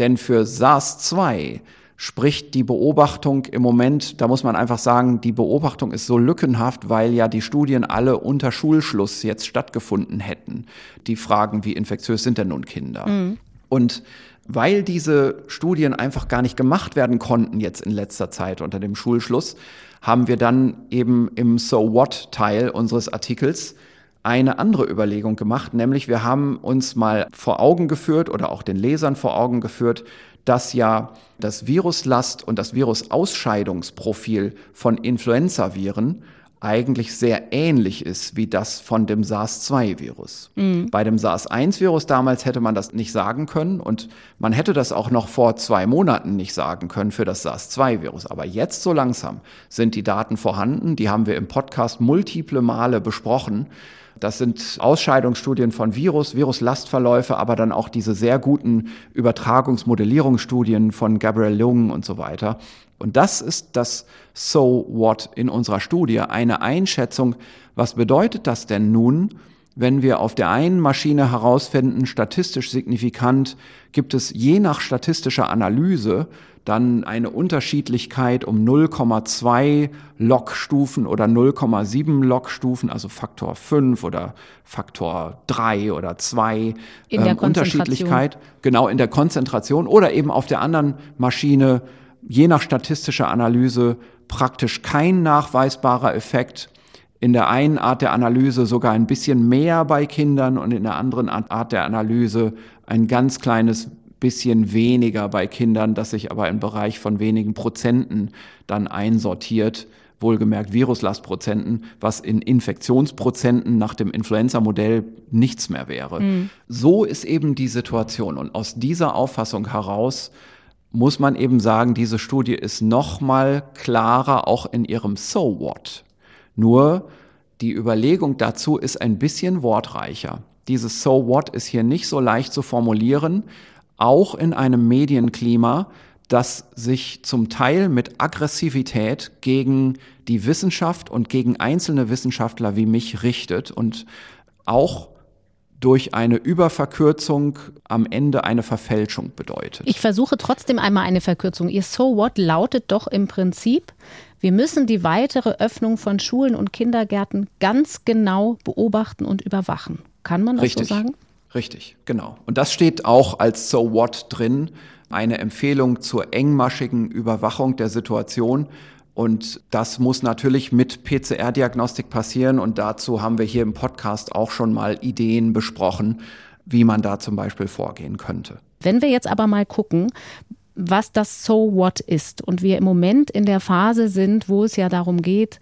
Denn für SARS-2 spricht die Beobachtung im Moment, da muss man einfach sagen, die Beobachtung ist so lückenhaft, weil ja die Studien alle unter Schulschluss jetzt stattgefunden hätten. Die fragen, wie infektiös sind denn nun Kinder? Mhm. Und weil diese Studien einfach gar nicht gemacht werden konnten jetzt in letzter Zeit unter dem Schulschluss, haben wir dann eben im So What Teil unseres Artikels eine andere Überlegung gemacht, nämlich wir haben uns mal vor Augen geführt oder auch den Lesern vor Augen geführt, dass ja das Viruslast und das Virusausscheidungsprofil von Influenzaviren eigentlich sehr ähnlich ist wie das von dem SARS-2-Virus. Mhm. Bei dem SARS-1-Virus damals hätte man das nicht sagen können und man hätte das auch noch vor zwei Monaten nicht sagen können für das SARS-2-Virus. Aber jetzt so langsam sind die Daten vorhanden, die haben wir im Podcast multiple Male besprochen. Das sind Ausscheidungsstudien von Virus, Viruslastverläufe, aber dann auch diese sehr guten Übertragungsmodellierungsstudien von Gabriel Jung und so weiter. Und das ist das So What in unserer Studie, eine Einschätzung, was bedeutet das denn nun, wenn wir auf der einen Maschine herausfinden, statistisch signifikant gibt es je nach statistischer Analyse dann eine Unterschiedlichkeit um 0,2 Logstufen oder 0,7 Logstufen, also Faktor 5 oder Faktor 3 oder 2
in der
ähm, Unterschiedlichkeit, genau in der Konzentration oder eben auf der anderen Maschine. Je nach statistischer Analyse praktisch kein nachweisbarer Effekt. In der einen Art der Analyse sogar ein bisschen mehr bei Kindern und in der anderen Art der Analyse ein ganz kleines bisschen weniger bei Kindern, das sich aber im Bereich von wenigen Prozenten dann einsortiert, wohlgemerkt Viruslastprozenten, was in Infektionsprozenten nach dem Influenza-Modell nichts mehr wäre. Mhm. So ist eben die Situation. Und aus dieser Auffassung heraus muss man eben sagen, diese Studie ist noch mal klarer auch in ihrem So what. Nur die Überlegung dazu ist ein bisschen wortreicher. Dieses So what ist hier nicht so leicht zu formulieren, auch in einem Medienklima, das sich zum Teil mit Aggressivität gegen die Wissenschaft und gegen einzelne Wissenschaftler wie mich richtet und auch durch eine Überverkürzung am Ende eine Verfälschung bedeutet.
Ich versuche trotzdem einmal eine Verkürzung. Ihr So What lautet doch im Prinzip, wir müssen die weitere Öffnung von Schulen und Kindergärten ganz genau beobachten und überwachen. Kann man das
Richtig.
so sagen?
Richtig, genau. Und das steht auch als So What drin, eine Empfehlung zur engmaschigen Überwachung der Situation. Und das muss natürlich mit PCR-Diagnostik passieren. Und dazu haben wir hier im Podcast auch schon mal Ideen besprochen, wie man da zum Beispiel vorgehen könnte.
Wenn wir jetzt aber mal gucken, was das So What ist und wir im Moment in der Phase sind, wo es ja darum geht,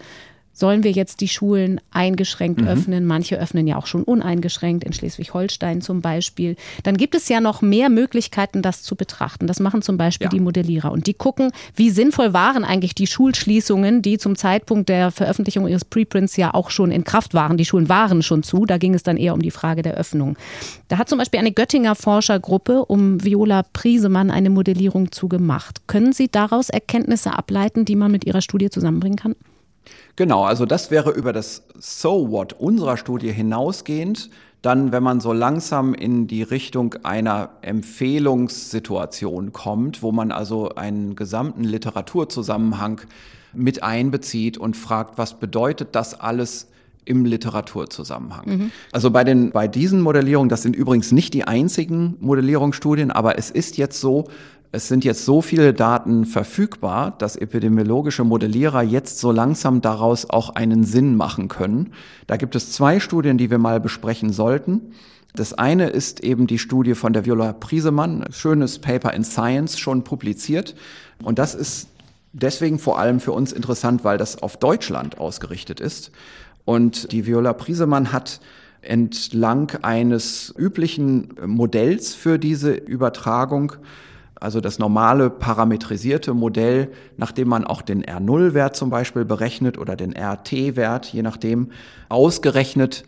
sollen wir jetzt die Schulen eingeschränkt mhm. öffnen? Manche öffnen ja auch schon uneingeschränkt, in Schleswig-Holstein zum Beispiel. Dann gibt es ja noch mehr Möglichkeiten, das zu betrachten. Das machen zum Beispiel ja. die Modellierer. Und die gucken, wie sinnvoll waren eigentlich die Schulschließungen, die zum Zeitpunkt der Veröffentlichung ihres Preprints ja auch schon in Kraft waren. Die Schulen waren schon zu. Da ging es dann eher um die Frage der Öffnung. Da hat zum Beispiel eine Göttinger Forschergruppe um Viola Priesemann eine Modellierung zugemacht. Können Sie daraus Erkenntnisse ableiten, die man mit Ihrer Studie zusammenbringen kann?
Genau, also das wäre über das So What unserer Studie hinausgehend. Dann, wenn man so langsam in die Richtung einer Empfehlungssituation kommt, wo man also einen gesamten Literaturzusammenhang mit einbezieht und fragt, was bedeutet das alles im Literaturzusammenhang. Mhm. Also bei den, bei diesen Modellierungen, das sind übrigens nicht die einzigen Modellierungsstudien, aber es ist jetzt so, es sind jetzt so viele Daten verfügbar, dass epidemiologische Modellierer jetzt so langsam daraus auch einen Sinn machen können. Da gibt es zwei Studien, die wir mal besprechen sollten. Das eine ist eben die Studie von der Viola Priesemann, schönes Paper in Science, schon publiziert. Und das ist deswegen vor allem für uns interessant, weil das auf Deutschland ausgerichtet ist. Und die Viola Priesemann hat entlang eines üblichen Modells für diese Übertragung also das normale parametrisierte Modell, nachdem man auch den R0-Wert zum Beispiel berechnet oder den RT-Wert, je nachdem, ausgerechnet,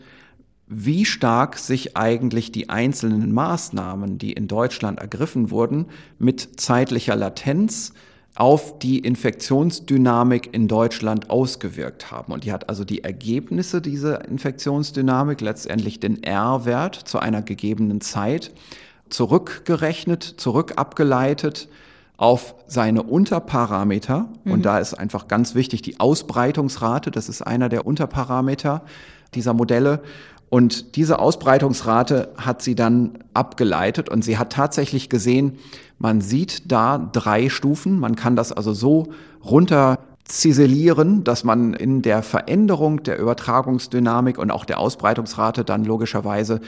wie stark sich eigentlich die einzelnen Maßnahmen, die in Deutschland ergriffen wurden, mit zeitlicher Latenz auf die Infektionsdynamik in Deutschland ausgewirkt haben. Und die hat also die Ergebnisse dieser Infektionsdynamik, letztendlich den R-Wert zu einer gegebenen Zeit, zurückgerechnet, zurückabgeleitet auf seine Unterparameter. Mhm. Und da ist einfach ganz wichtig die Ausbreitungsrate. Das ist einer der Unterparameter dieser Modelle. Und diese Ausbreitungsrate hat sie dann abgeleitet und sie hat tatsächlich gesehen, man sieht da drei Stufen. Man kann das also so runter ziselieren, dass man in der Veränderung der Übertragungsdynamik und auch der Ausbreitungsrate dann logischerweise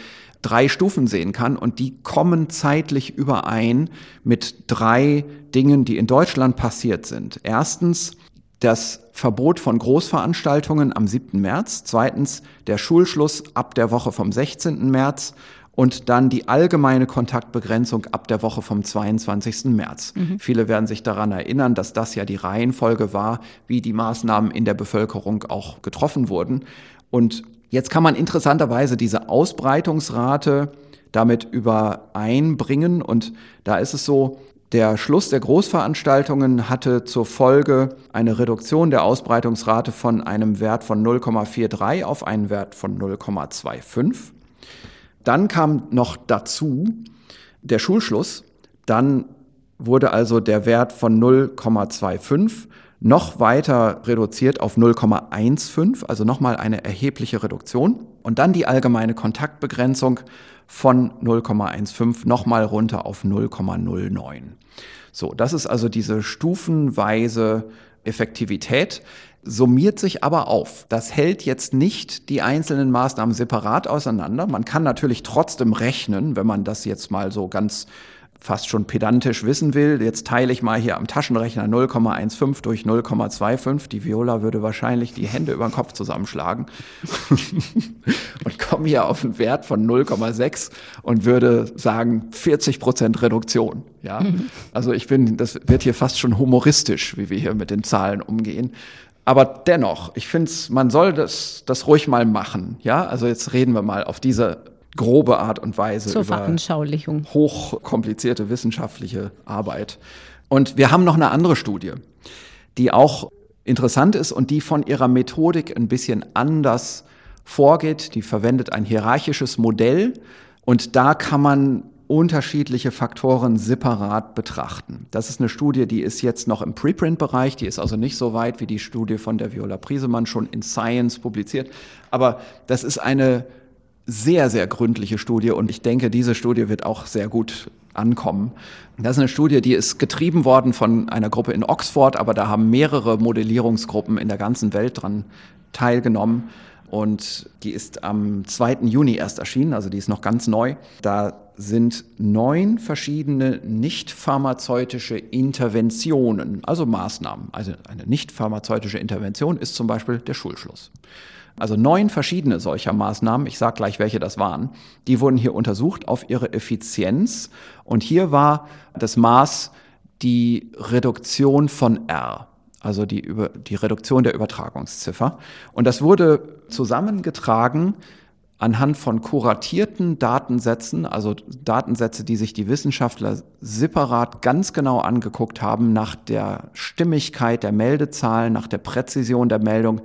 drei Stufen sehen kann und die kommen zeitlich überein mit drei Dingen, die in Deutschland passiert sind. Erstens das Verbot von Großveranstaltungen am 7. März, zweitens der Schulschluss ab der Woche vom 16. März und dann die allgemeine Kontaktbegrenzung ab der Woche vom 22. März. Mhm. Viele werden sich daran erinnern, dass das ja die Reihenfolge war, wie die Maßnahmen in der Bevölkerung auch getroffen wurden. Und jetzt kann man interessanterweise diese Ausbreitungsrate damit übereinbringen und da ist es so, Der Schluss der Großveranstaltungen hatte zur Folge eine Reduktion der Ausbreitungsrate von einem Wert von 0,43 auf einen Wert von 0,25. Dann kam noch dazu der Schulschluss. Dann wurde also der Wert von 0,25 noch weiter reduziert auf 0,15, also nochmal eine erhebliche Reduktion. Und dann die allgemeine Kontaktbegrenzung von 0,15 nochmal runter auf 0,09. So, das ist also diese stufenweise Effektivität summiert sich aber auf. Das hält jetzt nicht die einzelnen Maßnahmen separat auseinander. Man kann natürlich trotzdem rechnen, wenn man das jetzt mal so ganz fast schon pedantisch wissen will, jetzt teile ich mal hier am Taschenrechner 0,15 durch 0,25. Die Viola würde wahrscheinlich die Hände über den Kopf zusammenschlagen und komme hier auf einen Wert von 0,6 und würde sagen 40 Prozent Reduktion. Ja, mhm. also ich bin, das wird hier fast schon humoristisch, wie wir hier mit den Zahlen umgehen. Aber dennoch, ich finde, man soll das, das ruhig mal machen. Ja, also jetzt reden wir mal auf diese grobe Art und Weise
Zur über Veranschaulichung.
hochkomplizierte wissenschaftliche Arbeit. Und wir haben noch eine andere Studie, die auch interessant ist und die von ihrer Methodik ein bisschen anders vorgeht. Die verwendet ein hierarchisches Modell und da kann man unterschiedliche Faktoren separat betrachten. Das ist eine Studie, die ist jetzt noch im Preprint-Bereich, die ist also nicht so weit wie die Studie von der Viola Priesemann schon in Science publiziert, aber das ist eine sehr, sehr gründliche Studie und ich denke, diese Studie wird auch sehr gut ankommen. Das ist eine Studie, die ist getrieben worden von einer Gruppe in Oxford, aber da haben mehrere Modellierungsgruppen in der ganzen Welt dran teilgenommen. Und die ist am 2. Juni erst erschienen, also die ist noch ganz neu. Da sind neun verschiedene nicht pharmazeutische Interventionen, also Maßnahmen. Also eine nicht pharmazeutische Intervention ist zum Beispiel der Schulschluss. Also neun verschiedene solcher Maßnahmen, ich sage gleich, welche das waren, die wurden hier untersucht auf ihre Effizienz. Und hier war das Maß die Reduktion von R, also die, über, die Reduktion der Übertragungsziffer. Und das wurde zusammengetragen anhand von kuratierten Datensätzen, also Datensätze, die sich die Wissenschaftler separat ganz genau angeguckt haben nach der Stimmigkeit der Meldezahlen, nach der Präzision der Meldung.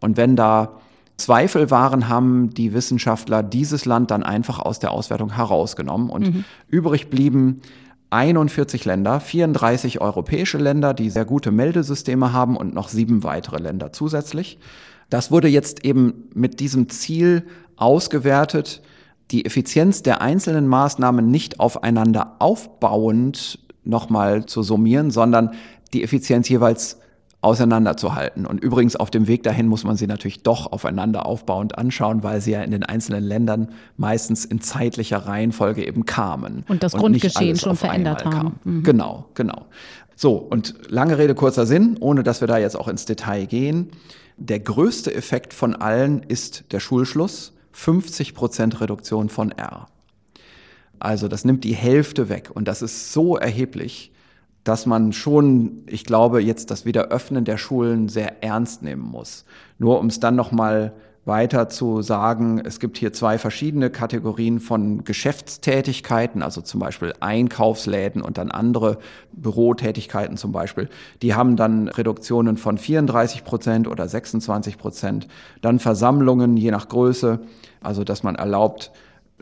Und wenn da Zweifel waren, haben die Wissenschaftler dieses Land dann einfach aus der Auswertung herausgenommen und mhm. übrig blieben 41 Länder, 34 europäische Länder, die sehr gute Meldesysteme haben und noch sieben weitere Länder zusätzlich. Das wurde jetzt eben mit diesem Ziel ausgewertet, die Effizienz der einzelnen Maßnahmen nicht aufeinander aufbauend nochmal zu summieren, sondern die Effizienz jeweils auseinanderzuhalten. Und übrigens auf dem Weg dahin muss man sie natürlich doch aufeinander aufbauend anschauen, weil sie ja in den einzelnen Ländern meistens in zeitlicher Reihenfolge eben kamen.
Und das und Grundgeschehen schon verändert haben.
Mhm. Genau, genau. So, und lange Rede, kurzer Sinn, ohne dass wir da jetzt auch ins Detail gehen. Der größte Effekt von allen ist der Schulschluss, 50 Prozent Reduktion von R. Also das nimmt die Hälfte weg und das ist so erheblich, dass man schon, ich glaube, jetzt das Wiederöffnen der Schulen sehr ernst nehmen muss. Nur um es dann nochmal weiter zu sagen, es gibt hier zwei verschiedene Kategorien von Geschäftstätigkeiten, also zum Beispiel Einkaufsläden und dann andere Bürotätigkeiten zum Beispiel. Die haben dann Reduktionen von 34 Prozent oder 26 Prozent. Dann Versammlungen je nach Größe, also dass man erlaubt,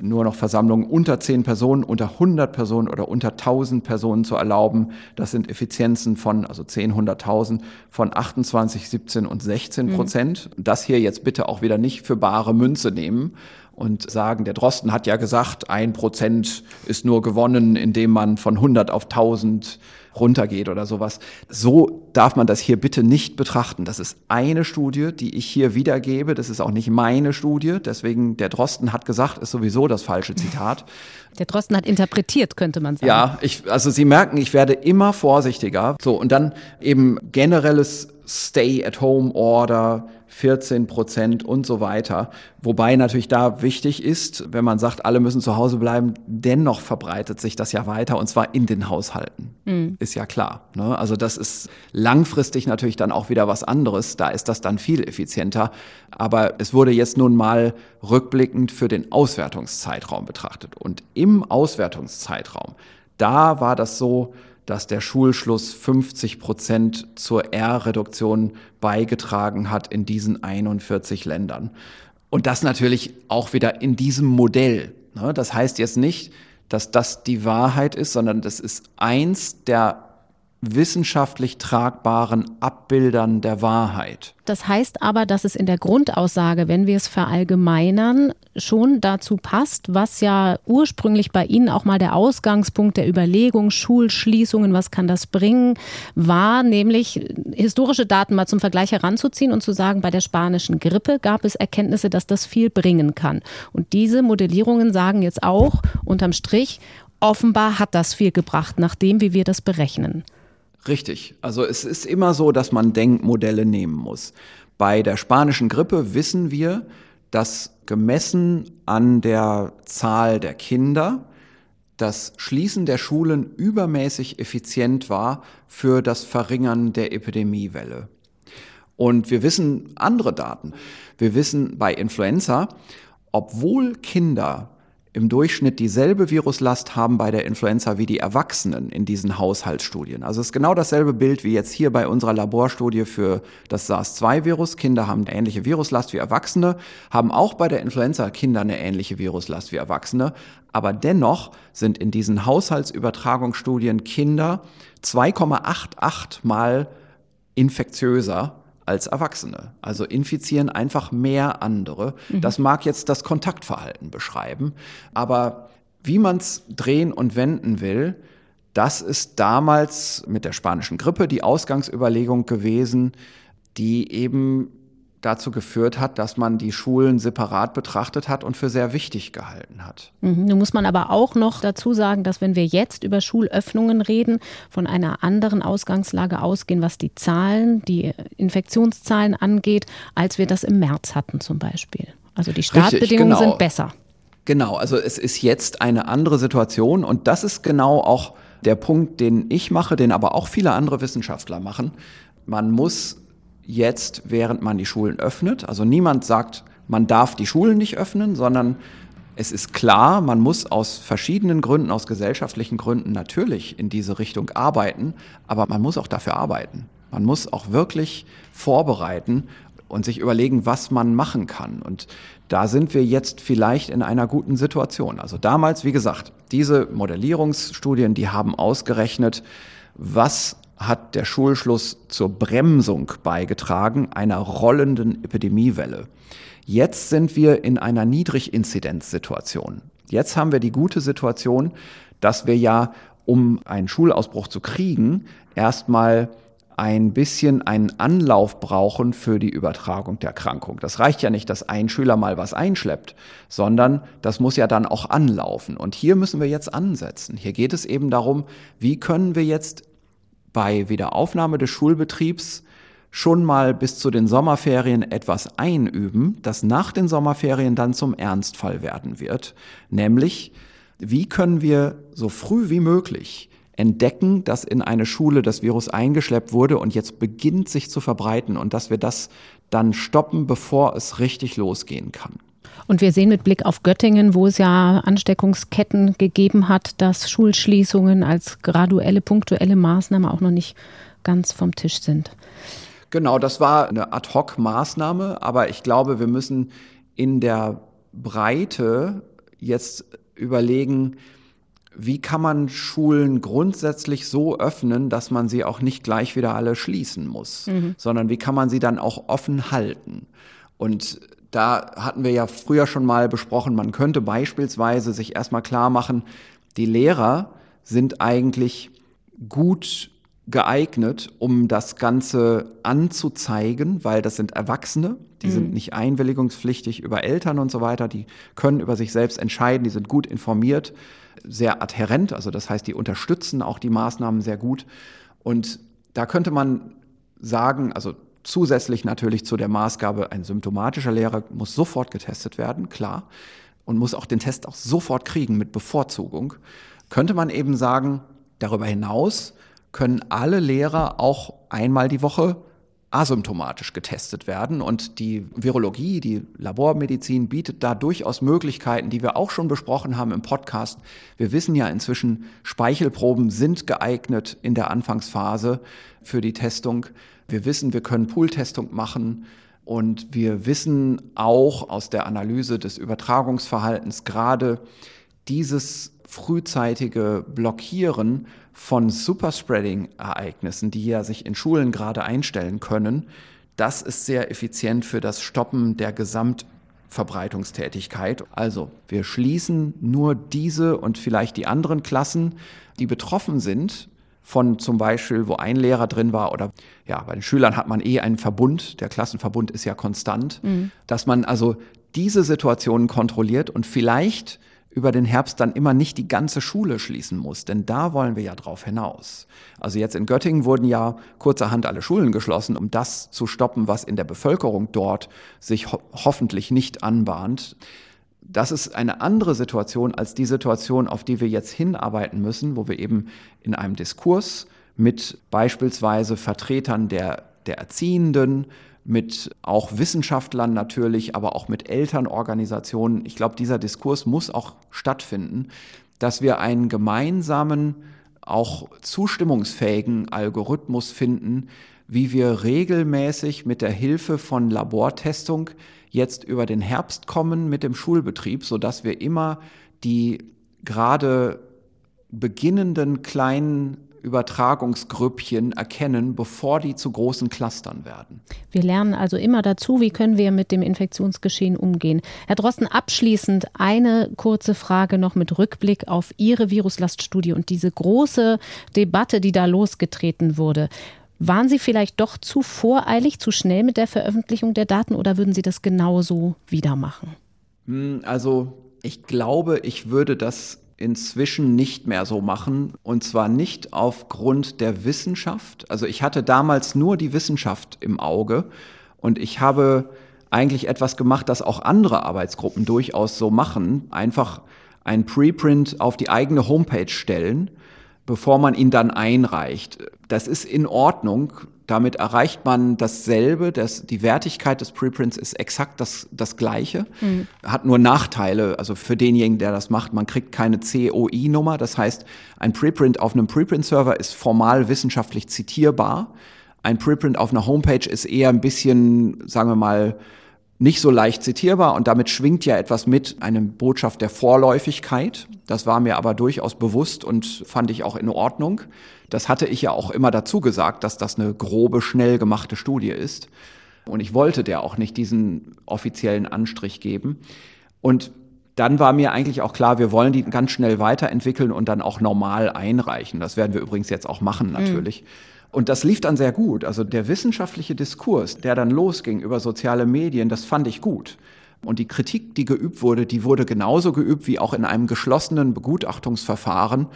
nur noch Versammlungen unter 10 Personen, unter 100 Personen oder unter 1000 Personen zu erlauben. Das sind Effizienzen von, also 10, 100.000 von 28, 17 und 16 Prozent. Mhm. Das hier jetzt bitte auch wieder nicht für bare Münze nehmen und sagen, der Drosten hat ja gesagt, ein Prozent ist nur gewonnen, indem man von 100 auf 1000 runtergeht oder sowas. So darf man das hier bitte nicht betrachten. Das ist eine Studie, die ich hier wiedergebe. Das ist auch nicht meine Studie. Deswegen, der Drosten hat gesagt, ist sowieso das falsche Zitat.
Der Drosten hat interpretiert, könnte man sagen.
Ja, ich, also Sie merken, ich werde immer vorsichtiger. So, und dann eben generelles Stay-at-Home-Order, 14 Prozent und so weiter. Wobei natürlich da wichtig ist, wenn man sagt, alle müssen zu Hause bleiben, dennoch verbreitet sich das ja weiter und zwar in den Haushalten. Mhm. Ist ja klar. Ne? Also das ist langfristig natürlich dann auch wieder was anderes. Da ist das dann viel effizienter. Aber es wurde jetzt nun mal rückblickend für den Auswertungszeitraum betrachtet. Und im Auswertungszeitraum, da war das so, dass der Schulschluss 50 Prozent zur R-Reduktion beigetragen hat in diesen 41 Ländern. Und das natürlich auch wieder in diesem Modell. Ne? Das heißt jetzt nicht, dass das die Wahrheit ist, sondern das ist eins der wissenschaftlich tragbaren Abbildern der Wahrheit.
Das heißt aber, dass es in der Grundaussage, wenn wir es verallgemeinern, schon dazu passt, was ja ursprünglich bei Ihnen auch mal der Ausgangspunkt der Überlegung, Schulschließungen, was kann das bringen, war, nämlich historische Daten mal zum Vergleich heranzuziehen und zu sagen, bei der spanischen Grippe gab es Erkenntnisse, dass das viel bringen kann. Und diese Modellierungen sagen jetzt auch unterm Strich, offenbar hat das viel gebracht, nach dem, wie wir das berechnen.
Richtig. Also es ist immer so, dass man Denkmodelle nehmen muss. Bei der spanischen Grippe wissen wir, dass gemessen an der Zahl der Kinder das Schließen der Schulen übermäßig effizient war für das Verringern der Epidemiewelle. Und wir wissen andere Daten. Wir wissen bei Influenza, obwohl Kinder im Durchschnitt dieselbe Viruslast haben bei der Influenza wie die Erwachsenen in diesen Haushaltsstudien. Also es ist genau dasselbe Bild wie jetzt hier bei unserer Laborstudie für das SARS-2-Virus. Kinder haben eine ähnliche Viruslast wie Erwachsene, haben auch bei der Influenza Kinder eine ähnliche Viruslast wie Erwachsene. Aber dennoch sind in diesen Haushaltsübertragungsstudien Kinder 2,88 mal infektiöser als Erwachsene. Also infizieren einfach mehr andere. Mhm. Das mag jetzt das Kontaktverhalten beschreiben, aber wie man es drehen und wenden will, das ist damals mit der spanischen Grippe die Ausgangsüberlegung gewesen, die eben dazu geführt hat, dass man die Schulen separat betrachtet hat und für sehr wichtig gehalten hat.
Mhm. Nun muss man aber auch noch dazu sagen, dass wenn wir jetzt über Schulöffnungen reden, von einer anderen Ausgangslage ausgehen, was die Zahlen, die Infektionszahlen angeht, als wir das im März hatten zum Beispiel. Also die Startbedingungen Richtig, genau. sind besser.
Genau, also es ist jetzt eine andere Situation und das ist genau auch der Punkt, den ich mache, den aber auch viele andere Wissenschaftler machen. Man muss jetzt, während man die Schulen öffnet. Also niemand sagt, man darf die Schulen nicht öffnen, sondern es ist klar, man muss aus verschiedenen Gründen, aus gesellschaftlichen Gründen natürlich in diese Richtung arbeiten, aber man muss auch dafür arbeiten. Man muss auch wirklich vorbereiten und sich überlegen, was man machen kann. Und da sind wir jetzt vielleicht in einer guten Situation. Also damals, wie gesagt, diese Modellierungsstudien, die haben ausgerechnet, was hat der Schulschluss zur Bremsung beigetragen einer rollenden Epidemiewelle. Jetzt sind wir in einer Niedriginzidenzsituation. Jetzt haben wir die gute Situation, dass wir ja, um einen Schulausbruch zu kriegen, erstmal ein bisschen einen Anlauf brauchen für die Übertragung der Erkrankung. Das reicht ja nicht, dass ein Schüler mal was einschleppt, sondern das muss ja dann auch anlaufen. Und hier müssen wir jetzt ansetzen. Hier geht es eben darum, wie können wir jetzt bei Wiederaufnahme des Schulbetriebs schon mal bis zu den Sommerferien etwas einüben, das nach den Sommerferien dann zum Ernstfall werden wird. Nämlich, wie können wir so früh wie möglich entdecken, dass in eine Schule das Virus eingeschleppt wurde und jetzt beginnt sich zu verbreiten und dass wir das dann stoppen, bevor es richtig losgehen kann.
Und wir sehen mit Blick auf Göttingen, wo es ja Ansteckungsketten gegeben hat, dass Schulschließungen als graduelle, punktuelle Maßnahme auch noch nicht ganz vom Tisch sind.
Genau, das war eine Ad-hoc-Maßnahme, aber ich glaube, wir müssen in der Breite jetzt überlegen, wie kann man Schulen grundsätzlich so öffnen, dass man sie auch nicht gleich wieder alle schließen muss, mhm. sondern wie kann man sie dann auch offen halten? Und da hatten wir ja früher schon mal besprochen, man könnte beispielsweise sich erstmal klar machen, die Lehrer sind eigentlich gut geeignet, um das Ganze anzuzeigen, weil das sind Erwachsene, die mhm. sind nicht einwilligungspflichtig über Eltern und so weiter, die können über sich selbst entscheiden, die sind gut informiert, sehr adhärent, also das heißt, die unterstützen auch die Maßnahmen sehr gut. Und da könnte man sagen, also Zusätzlich natürlich zu der Maßgabe, ein symptomatischer Lehrer muss sofort getestet werden, klar, und muss auch den Test auch sofort kriegen mit Bevorzugung. Könnte man eben sagen, darüber hinaus können alle Lehrer auch einmal die Woche asymptomatisch getestet werden. Und die Virologie, die Labormedizin bietet da durchaus Möglichkeiten, die wir auch schon besprochen haben im Podcast. Wir wissen ja inzwischen, Speichelproben sind geeignet in der Anfangsphase für die Testung. Wir wissen, wir können Pooltestung machen. Und wir wissen auch aus der Analyse des Übertragungsverhaltens gerade dieses frühzeitige Blockieren von Superspreading-Ereignissen, die ja sich in Schulen gerade einstellen können, das ist sehr effizient für das Stoppen der Gesamtverbreitungstätigkeit. Also wir schließen nur diese und vielleicht die anderen Klassen, die betroffen sind von zum Beispiel, wo ein Lehrer drin war oder ja, bei den Schülern hat man eh einen Verbund, der Klassenverbund ist ja konstant, mhm. dass man also diese Situationen kontrolliert und vielleicht über den Herbst dann immer nicht die ganze Schule schließen muss, denn da wollen wir ja drauf hinaus. Also jetzt in Göttingen wurden ja kurzerhand alle Schulen geschlossen, um das zu stoppen, was in der Bevölkerung dort sich ho hoffentlich nicht anbahnt. Das ist eine andere Situation als die Situation, auf die wir jetzt hinarbeiten müssen, wo wir eben in einem Diskurs mit beispielsweise Vertretern der, der Erziehenden, mit auch Wissenschaftlern natürlich, aber auch mit Elternorganisationen. Ich glaube, dieser Diskurs muss auch stattfinden, dass wir einen gemeinsamen, auch zustimmungsfähigen Algorithmus finden, wie wir regelmäßig mit der Hilfe von Labortestung jetzt über den Herbst kommen mit dem Schulbetrieb, so dass wir immer die gerade beginnenden kleinen Übertragungsgrüppchen erkennen, bevor die zu großen Clustern werden.
Wir lernen also immer dazu, wie können wir mit dem Infektionsgeschehen umgehen. Herr Drosten, abschließend eine kurze Frage noch mit Rückblick auf Ihre Viruslaststudie und diese große Debatte, die da losgetreten wurde. Waren Sie vielleicht doch zu voreilig, zu schnell mit der Veröffentlichung der Daten oder würden Sie das genauso wieder machen?
Hm, also ich glaube, ich würde das inzwischen nicht mehr so machen. Und zwar nicht aufgrund der Wissenschaft. Also ich hatte damals nur die Wissenschaft im Auge und ich habe eigentlich etwas gemacht, das auch andere Arbeitsgruppen durchaus so machen. Einfach ein Preprint auf die eigene Homepage stellen bevor man ihn dann einreicht. Das ist in Ordnung. Damit erreicht man dasselbe. Das, die Wertigkeit des Preprints ist exakt das, das gleiche. Mhm. Hat nur Nachteile. Also für denjenigen, der das macht, man kriegt keine COI-Nummer. Das heißt, ein Preprint auf einem Preprint-Server ist formal wissenschaftlich zitierbar. Ein Preprint auf einer Homepage ist eher ein bisschen, sagen wir mal, nicht so leicht zitierbar und damit schwingt ja etwas mit, eine Botschaft der Vorläufigkeit. Das war mir aber durchaus bewusst und fand ich auch in Ordnung. Das hatte ich ja auch immer dazu gesagt, dass das eine grobe, schnell gemachte Studie ist. Und ich wollte der auch nicht diesen offiziellen Anstrich geben. Und dann war mir eigentlich auch klar, wir wollen die ganz schnell weiterentwickeln und dann auch normal einreichen. Das werden wir übrigens jetzt auch machen natürlich. Mhm. Und das lief dann sehr gut. Also der wissenschaftliche Diskurs, der dann losging über soziale Medien, das fand ich gut. Und die Kritik, die geübt wurde, die wurde genauso geübt wie auch in einem geschlossenen Begutachtungsverfahren.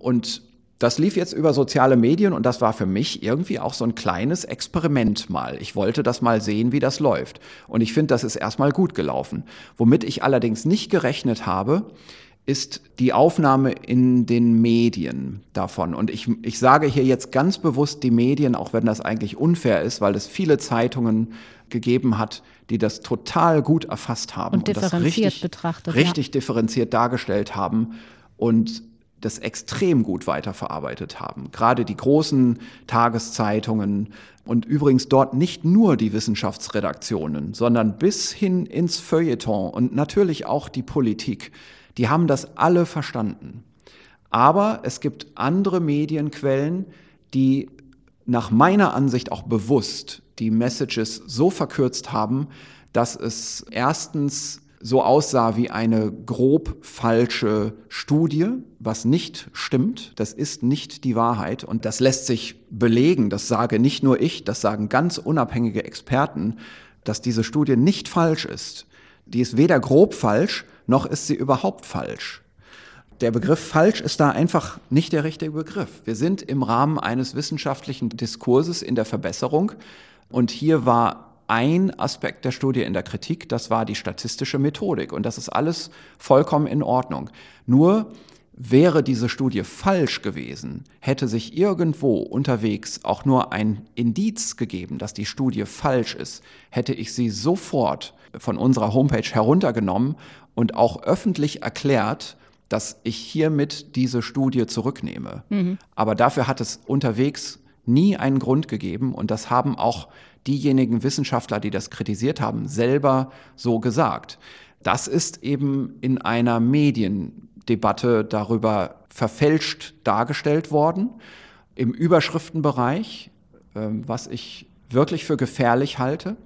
Und das lief jetzt über soziale Medien und das war für mich irgendwie auch so ein kleines Experiment mal. Ich wollte das mal sehen, wie das läuft. Und ich finde, das ist erstmal gut gelaufen. Womit ich allerdings nicht gerechnet habe, ist die Aufnahme in den Medien davon. Und ich, ich sage hier jetzt ganz bewusst die Medien, auch wenn das eigentlich unfair ist, weil es viele Zeitungen gegeben hat, die das total gut erfasst haben
und, und differenziert das richtig, betrachtet,
richtig ja. differenziert dargestellt haben und das extrem gut weiterverarbeitet haben. Gerade die großen Tageszeitungen und übrigens dort nicht nur die Wissenschaftsredaktionen, sondern bis hin ins Feuilleton und natürlich auch die Politik die haben das alle verstanden. Aber es gibt andere Medienquellen, die nach meiner Ansicht auch bewusst die Messages so verkürzt haben, dass es erstens so aussah wie eine grob falsche Studie, was nicht stimmt. Das ist nicht die Wahrheit und das lässt sich belegen. Das sage nicht nur ich, das sagen ganz unabhängige Experten, dass diese Studie nicht falsch ist. Die ist weder grob falsch, noch ist sie überhaupt falsch. Der Begriff falsch ist da einfach nicht der richtige Begriff. Wir sind im Rahmen eines wissenschaftlichen Diskurses in der Verbesserung und hier war ein Aspekt der Studie in der Kritik, das war die statistische Methodik und das ist alles vollkommen in Ordnung. Nur Wäre diese Studie falsch gewesen, hätte sich irgendwo unterwegs auch nur ein Indiz gegeben, dass die Studie falsch ist, hätte ich sie sofort von unserer Homepage heruntergenommen und auch öffentlich erklärt, dass ich hiermit diese Studie zurücknehme. Mhm. Aber dafür hat es unterwegs nie einen Grund gegeben und das haben auch diejenigen Wissenschaftler, die das kritisiert haben, selber so gesagt. Das ist eben in einer Medien Debatte darüber verfälscht dargestellt worden. Im Überschriftenbereich, ähm, was ich wirklich für gefährlich halte,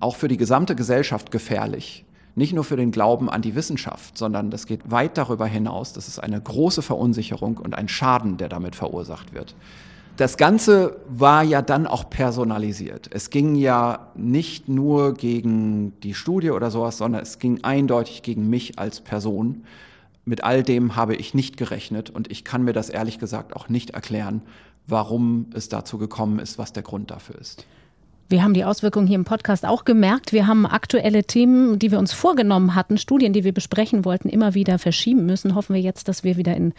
auch für die gesamte Gesellschaft gefährlich. Nicht nur für den Glauben an die Wissenschaft, sondern das geht weit darüber hinaus. Das ist eine große Verunsicherung und ein Schaden, der damit verursacht wird. Das Ganze war ja dann auch personalisiert. Es ging ja nicht nur gegen die Studie oder sowas, sondern es ging eindeutig gegen mich als Person mit all dem habe ich nicht gerechnet und ich kann mir das ehrlich gesagt auch nicht erklären, warum es dazu gekommen ist, was der Grund dafür ist.
Wir haben die Auswirkungen hier im Podcast auch gemerkt. Wir haben aktuelle Themen, die wir uns vorgenommen hatten, Studien, die wir besprechen wollten, immer wieder verschieben müssen. Hoffen wir jetzt, dass wir wieder in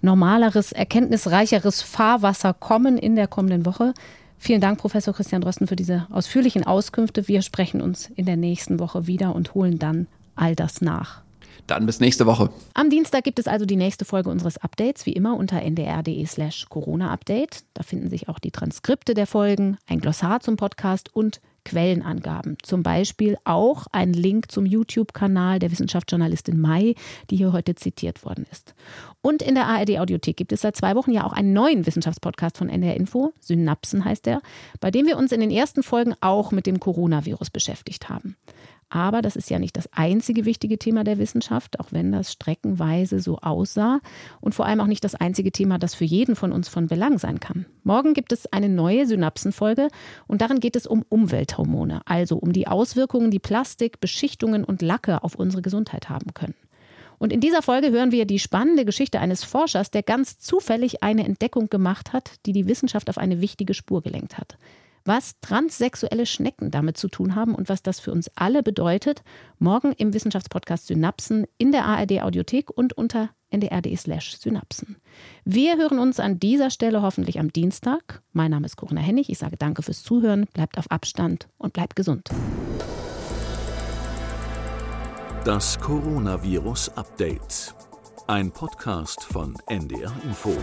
normaleres, erkenntnisreicheres Fahrwasser kommen in der kommenden Woche. Vielen Dank, Professor Christian Drosten, für diese ausführlichen Auskünfte. Wir sprechen uns in der nächsten Woche wieder und holen dann all das nach.
Dann bis nächste Woche.
Am Dienstag gibt es also die nächste Folge unseres Updates, wie immer unter ndr.de slash Corona-Update. Da finden sich auch die Transkripte der Folgen, ein Glossar zum Podcast und Quellenangaben. Zum Beispiel auch ein Link zum YouTube-Kanal der Wissenschaftsjournalistin Mai, die hier heute zitiert worden ist. Und in der ARD-Audiothek gibt es seit zwei Wochen ja auch einen neuen Wissenschaftspodcast von NDR Info, Synapsen heißt er, bei dem wir uns in den ersten Folgen auch mit dem Coronavirus beschäftigt haben. Aber das ist ja nicht das einzige wichtige Thema der Wissenschaft, auch wenn das streckenweise so aussah. Und vor allem auch nicht das einzige Thema, das für jeden von uns von Belang sein kann. Morgen gibt es eine neue Synapsenfolge und darin geht es um Umwelthormone, also um die Auswirkungen, die Plastik, Beschichtungen und Lacke auf unsere Gesundheit haben können. Und in dieser Folge hören wir die spannende Geschichte eines Forschers, der ganz zufällig eine Entdeckung gemacht hat, die die Wissenschaft auf eine wichtige Spur gelenkt hat was transsexuelle Schnecken damit zu tun haben und was das für uns alle bedeutet, morgen im Wissenschaftspodcast Synapsen in der ARD Audiothek und unter ndr.de slash Synapsen. Wir hören uns an dieser Stelle hoffentlich am Dienstag. Mein Name ist Corinna Hennig. Ich sage danke fürs Zuhören, bleibt auf Abstand und bleibt gesund.
Das Coronavirus Update. Ein Podcast von NDR Info.